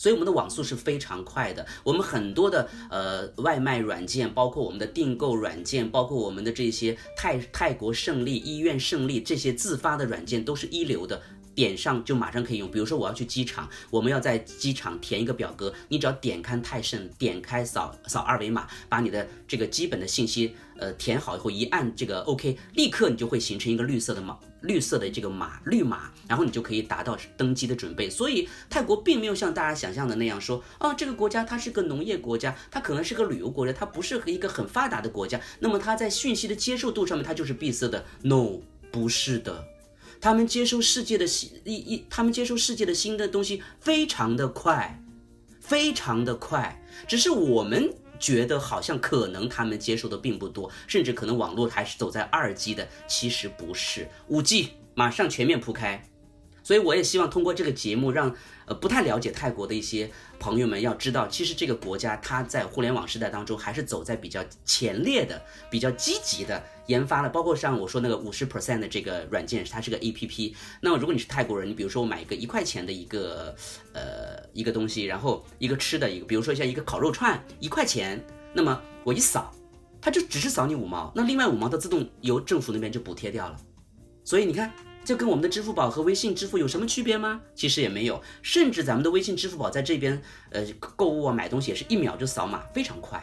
所以我们的网速是非常快的。我们很多的呃外卖软件，包括我们的订购软件，包括我们的这些泰泰国胜利、医院胜利这些自发的软件都是一流的。点上就马上可以用。比如说我要去机场，我们要在机场填一个表格，你只要点开泰盛，点开扫扫二维码，把你的这个基本的信息呃填好以后，一按这个 OK，立刻你就会形成一个绿色的码，绿色的这个码绿码，然后你就可以达到登机的准备。所以泰国并没有像大家想象的那样说，哦，这个国家它是个农业国家，它可能是个旅游国家，它不是一个很发达的国家，那么它在讯息的接受度上面它就是闭塞的。No，不是的。他们接收世界的新一一，他们接收世界的新的东西非常的快，非常的快。只是我们觉得好像可能他们接受的并不多，甚至可能网络还是走在二 G 的，其实不是，五 G 马上全面铺开。所以我也希望通过这个节目让。呃，不太了解泰国的一些朋友们要知道，其实这个国家它在互联网时代当中还是走在比较前列的、比较积极的研发了。包括像我说那个五十 percent 的这个软件，它是个 A P P。那么如果你是泰国人，你比如说我买一个一块钱的一个呃一个东西，然后一个吃的一个，比如说像一个烤肉串一块钱，那么我一扫，它就只是扫你五毛，那另外五毛的自动由政府那边就补贴掉了。所以你看。这跟我们的支付宝和微信支付有什么区别吗？其实也没有，甚至咱们的微信支付宝在这边，呃，购物啊、买东西也是一秒就扫码，非常快。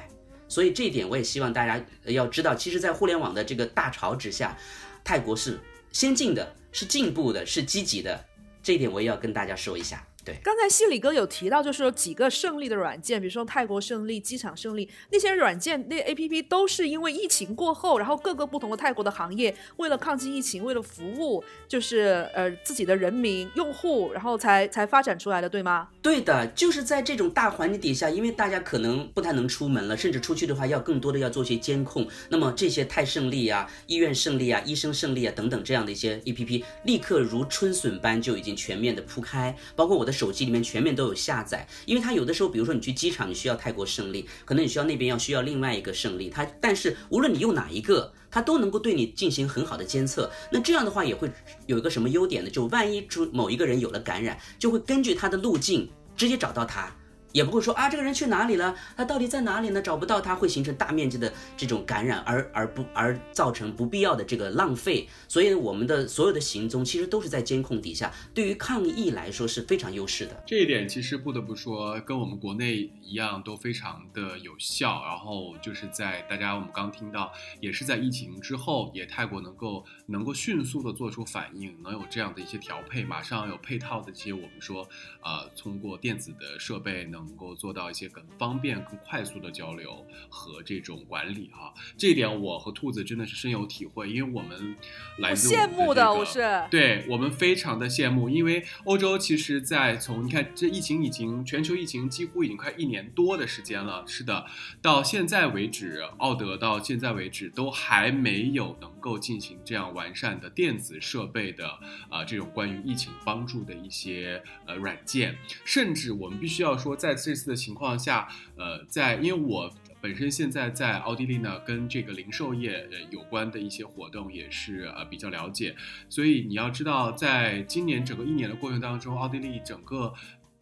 所以这一点我也希望大家要知道，其实，在互联网的这个大潮之下，泰国是先进的，是进步的，是积极的。这一点我也要跟大家说一下。对，刚才西里哥有提到，就是有几个胜利的软件，比如说泰国胜利、机场胜利那些软件，那 A P P 都是因为疫情过后，然后各个不同的泰国的行业为了抗击疫情，为了服务就是呃自己的人民用户，然后才才发展出来的，对吗？对的，就是在这种大环境底下，因为大家可能不太能出门了，甚至出去的话要更多的要做些监控，那么这些泰胜利啊、医院胜利啊、医生胜利啊等等这样的一些 A P P，立刻如春笋般就已经全面的铺开，包括我的。手机里面全面都有下载，因为它有的时候，比如说你去机场，你需要泰国胜利，可能你需要那边要需要另外一个胜利，它但是无论你用哪一个，它都能够对你进行很好的监测。那这样的话也会有一个什么优点呢？就万一出某一个人有了感染，就会根据他的路径直接找到他。也不会说啊，这个人去哪里了？他到底在哪里呢？找不到他，会形成大面积的这种感染，而而不而造成不必要的这个浪费。所以我们的所有的行踪其实都是在监控底下，对于抗疫来说是非常优势的。这一点其实不得不说，跟我们国内一样都非常的有效。然后就是在大家我们刚听到，也是在疫情之后，也泰国能够能够迅速的做出反应，能有这样的一些调配，马上有配套的这些我们说啊，通过电子的设备能。能够做到一些更方便、更快速的交流和这种管理哈，这一点我和兔子真的是深有体会，因为我们来自羡慕的，我是。对我们非常的羡慕，因为欧洲其实，在从你看这疫情已经全球疫情几乎已经快一年多的时间了，是的，到现在为止，奥德到现在为止都还没有能够进行这样完善的电子设备的啊这种关于疫情帮助的一些呃软件，甚至我们必须要说在。在这次的情况下，呃，在因为我本身现在在奥地利呢，跟这个零售业呃有关的一些活动也是呃比较了解，所以你要知道，在今年整个一年的过程当中，奥地利整个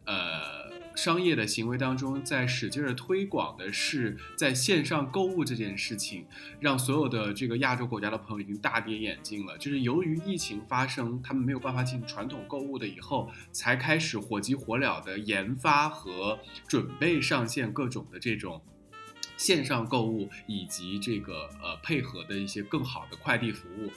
呃。商业的行为当中，在使劲儿推广的是在线上购物这件事情，让所有的这个亚洲国家的朋友已经大跌眼镜了。就是由于疫情发生，他们没有办法进行传统购物的以后，才开始火急火燎的研发和准备上线各种的这种线上购物，以及这个呃配合的一些更好的快递服务，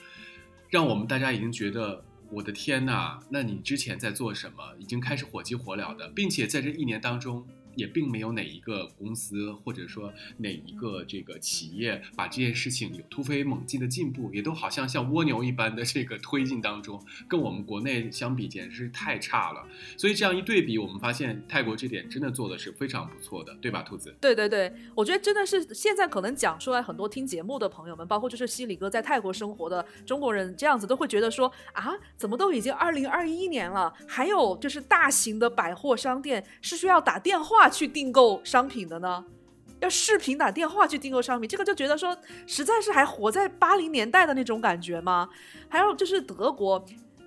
让我们大家已经觉得。我的天呐，那你之前在做什么？已经开始火急火燎的，并且在这一年当中。也并没有哪一个公司或者说哪一个这个企业把这件事情有突飞猛进的进步，也都好像像蜗牛一般的这个推进当中，跟我们国内相比简直是太差了。所以这样一对比，我们发现泰国这点真的做的是非常不错的，对吧，兔子？对对对，我觉得真的是现在可能讲出来很多听节目的朋友们，包括就是西里哥在泰国生活的中国人，这样子都会觉得说啊，怎么都已经二零二一年了，还有就是大型的百货商店是需要打电话。去订购商品的呢，要视频打电话去订购商品，这个就觉得说实在是还活在八零年代的那种感觉吗？还有就是德国，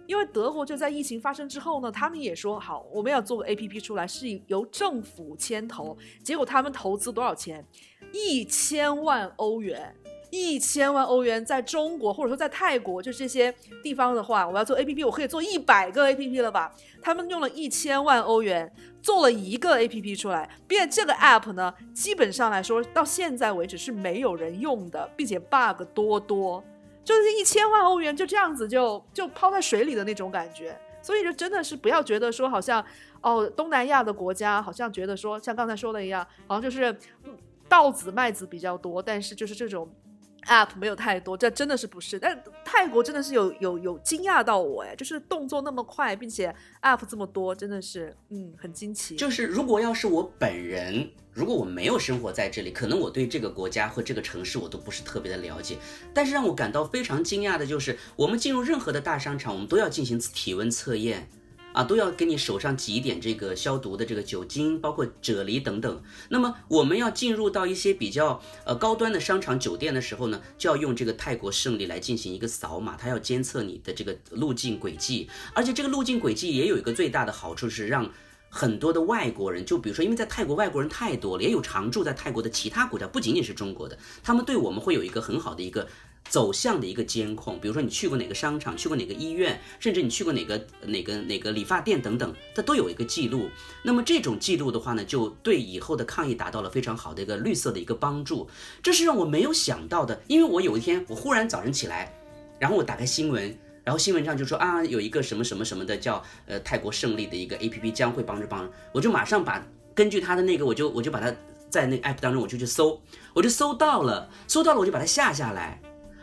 因为德国就在疫情发生之后呢，他们也说好，我们要做个 A P P 出来，是由政府牵头。结果他们投资多少钱？一千万欧元，一千万欧元，在中国或者说在泰国，就是这些地方的话，我要做 A P P，我可以做一百个 A P P 了吧？他们用了一千万欧元做了一个 A P P 出来，并且这个 App 呢，基本上来说到现在为止是没有人用的，并且 bug 多多。就是一千万欧元就这样子就就抛在水里的那种感觉，所以就真的是不要觉得说好像哦东南亚的国家好像觉得说像刚才说的一样，好像就是稻子麦子比较多，但是就是这种 app 没有太多，这真的是不是？但泰国真的是有有有惊讶到我哎，就是动作那么快，并且 app 这么多，真的是嗯很惊奇。就是如果要是我本人。如果我没有生活在这里，可能我对这个国家或这个城市我都不是特别的了解。但是让我感到非常惊讶的就是，我们进入任何的大商场，我们都要进行体温测验，啊，都要给你手上挤一点这个消毒的这个酒精，包括啫喱等等。那么我们要进入到一些比较呃高端的商场、酒店的时候呢，就要用这个泰国胜利来进行一个扫码，它要监测你的这个路径轨迹，而且这个路径轨迹也有一个最大的好处是让。很多的外国人，就比如说，因为在泰国外国人太多了，也有常住在泰国的其他国家，不仅仅是中国的，他们对我们会有一个很好的一个走向的一个监控。比如说，你去过哪个商场，去过哪个医院，甚至你去过哪个哪个哪个理发店等等，它都有一个记录。那么这种记录的话呢，就对以后的抗疫达到了非常好的一个绿色的一个帮助。这是让我没有想到的，因为我有一天我忽然早晨起来，然后我打开新闻。然后新闻上就说啊，有一个什么什么什么的叫呃泰国胜利的一个 A P P 将会帮着帮，我就马上把根据他的那个，我就我就把它在那个 App 当中我就去搜，我就搜到了，搜到了我就把它下下来，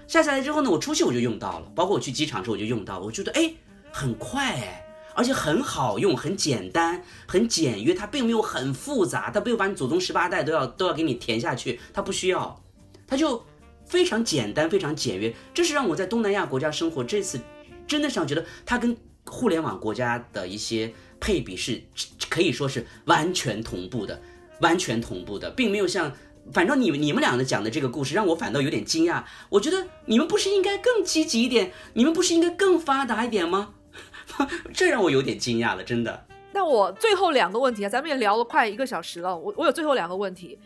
下下来之后呢，我出去我就用到了，包括我去机场时候我就用到了，我觉得哎很快哎，而且很好用，很简单，很简约，它并没有很复杂，它没有把你祖宗十八代都要都要给你填下去，它不需要，它就非常简单，非常简约，这是让我在东南亚国家生活这次。真的上觉得它跟互联网国家的一些配比是可以说是完全同步的，完全同步的，并没有像，反正你你们俩的讲的这个故事让我反倒有点惊讶。我觉得你们不是应该更积极一点，你们不是应该更发达一点吗？这让我有点惊讶了，真的。那我最后两个问题啊，咱们也聊了快一个小时了，我我有最后两个问题。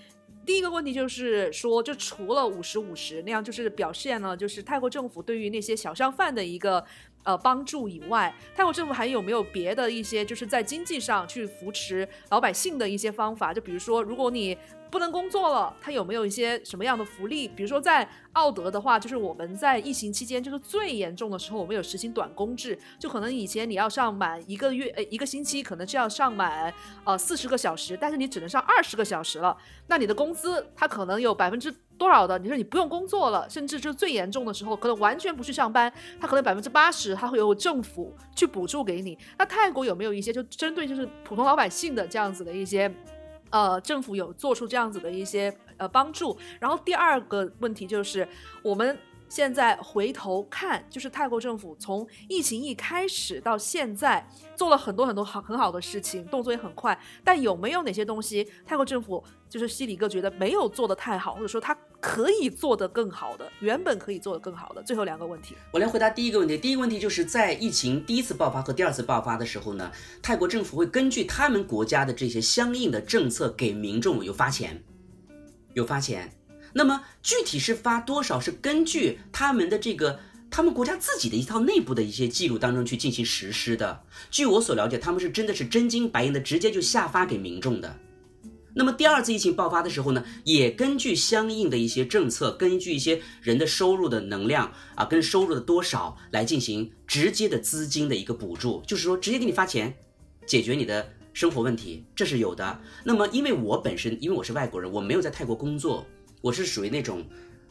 第一个问题就是说，就除了五十五十那样，就是表现了，就是泰国政府对于那些小商贩的一个。呃，帮助以外，泰国政府还有没有别的一些，就是在经济上去扶持老百姓的一些方法？就比如说，如果你不能工作了，他有没有一些什么样的福利？比如说在奥德的话，就是我们在疫情期间，就是最严重的时候，我们有实行短工制，就可能以前你要上满一个月，呃，一个星期可能是要上满呃四十个小时，但是你只能上二十个小时了，那你的工资它可能有百分之。多少的？你说你不用工作了，甚至就最严重的时候，可能完全不去上班，他可能百分之八十，他会有政府去补助给你。那泰国有没有一些就针对就是普通老百姓的这样子的一些，呃，政府有做出这样子的一些呃帮助？然后第二个问题就是我们。现在回头看，就是泰国政府从疫情一开始到现在，做了很多很多好很好的事情，动作也很快。但有没有哪些东西，泰国政府就是西里哥觉得没有做的太好，或者说他可以做得更好的，原本可以做得更好的？最后两个问题，我来回答第一个问题。第一个问题就是在疫情第一次爆发和第二次爆发的时候呢，泰国政府会根据他们国家的这些相应的政策给民众有发钱，有发钱。那么具体是发多少，是根据他们的这个他们国家自己的一套内部的一些记录当中去进行实施的。据我所了解，他们是真的是真金白银的直接就下发给民众的。那么第二次疫情爆发的时候呢，也根据相应的一些政策，根据一些人的收入的能量啊，跟收入的多少来进行直接的资金的一个补助，就是说直接给你发钱，解决你的生活问题，这是有的。那么因为我本身因为我是外国人，我没有在泰国工作。我是属于那种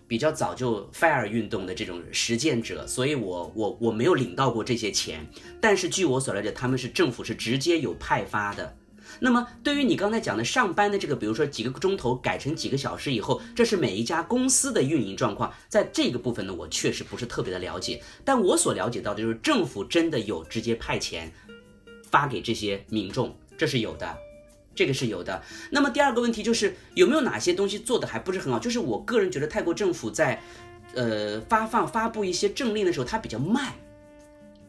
比较早就 fire 运动的这种实践者，所以我我我没有领到过这些钱。但是据我所了解，他们是政府是直接有派发的。那么对于你刚才讲的上班的这个，比如说几个钟头改成几个小时以后，这是每一家公司的运营状况。在这个部分呢，我确实不是特别的了解。但我所了解到的就是政府真的有直接派钱发给这些民众，这是有的。这个是有的。那么第二个问题就是有没有哪些东西做的还不是很好？就是我个人觉得泰国政府在，呃，发放发布一些政令的时候，它比较慢，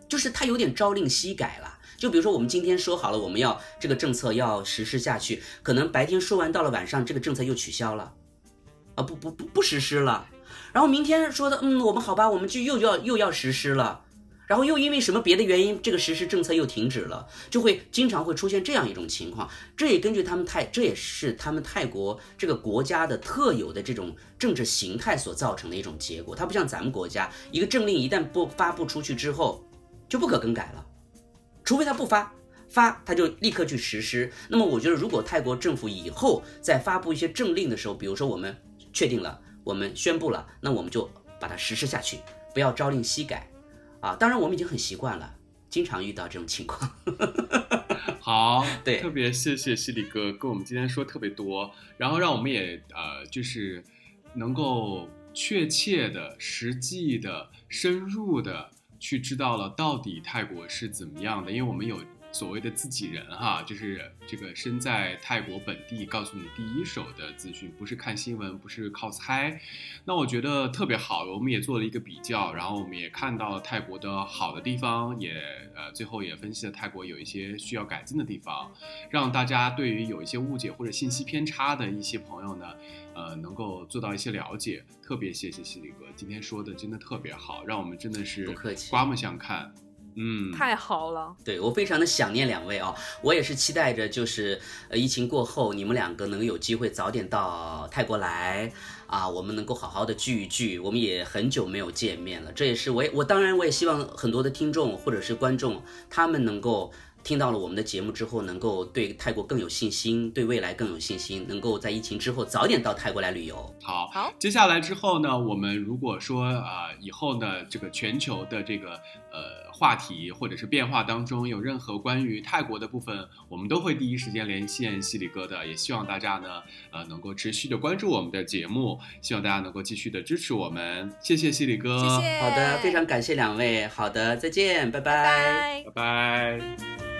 就是他有点朝令夕改了。就比如说，我们今天说好了，我们要这个政策要实施下去，可能白天说完，到了晚上，这个政策又取消了，啊，不不不不实施了。然后明天说的，嗯，我们好吧，我们就又要又要实施了。然后又因为什么别的原因，这个实施政策又停止了，就会经常会出现这样一种情况。这也根据他们泰，这也是他们泰国这个国家的特有的这种政治形态所造成的一种结果。它不像咱们国家，一个政令一旦不发布出去之后，就不可更改了，除非他不发，发他就立刻去实施。那么我觉得，如果泰国政府以后在发布一些政令的时候，比如说我们确定了，我们宣布了，那我们就把它实施下去，不要朝令夕改。啊，当然我们已经很习惯了，经常遇到这种情况。好，对，特别谢谢犀利哥跟我们今天说特别多，然后让我们也呃，就是能够确切的、实际的、深入的去知道了到底泰国是怎么样的，因为我们有。所谓的自己人哈，就是这个身在泰国本地，告诉你第一手的资讯，不是看新闻，不是靠猜。那我觉得特别好，我们也做了一个比较，然后我们也看到了泰国的好的地方，也呃最后也分析了泰国有一些需要改进的地方，让大家对于有一些误解或者信息偏差的一些朋友呢，呃能够做到一些了解。特别谢谢西里哥今天说的真的特别好，让我们真的是刮目相看。嗯，太好了。对我非常的想念两位啊，我也是期待着，就是呃疫情过后，你们两个能有机会早点到泰国来啊，我们能够好好的聚一聚。我们也很久没有见面了，这也是我也我当然我也希望很多的听众或者是观众，他们能够。听到了我们的节目之后，能够对泰国更有信心，对未来更有信心，能够在疫情之后早点到泰国来旅游。好，好，接下来之后呢，我们如果说啊，以后呢，这个全球的这个呃话题或者是变化当中有任何关于泰国的部分，我们都会第一时间连线西里哥的。也希望大家呢，呃，能够持续的关注我们的节目，希望大家能够继续的支持我们。谢谢西里哥，谢谢。好的，非常感谢两位。好的，再见，拜拜，拜拜。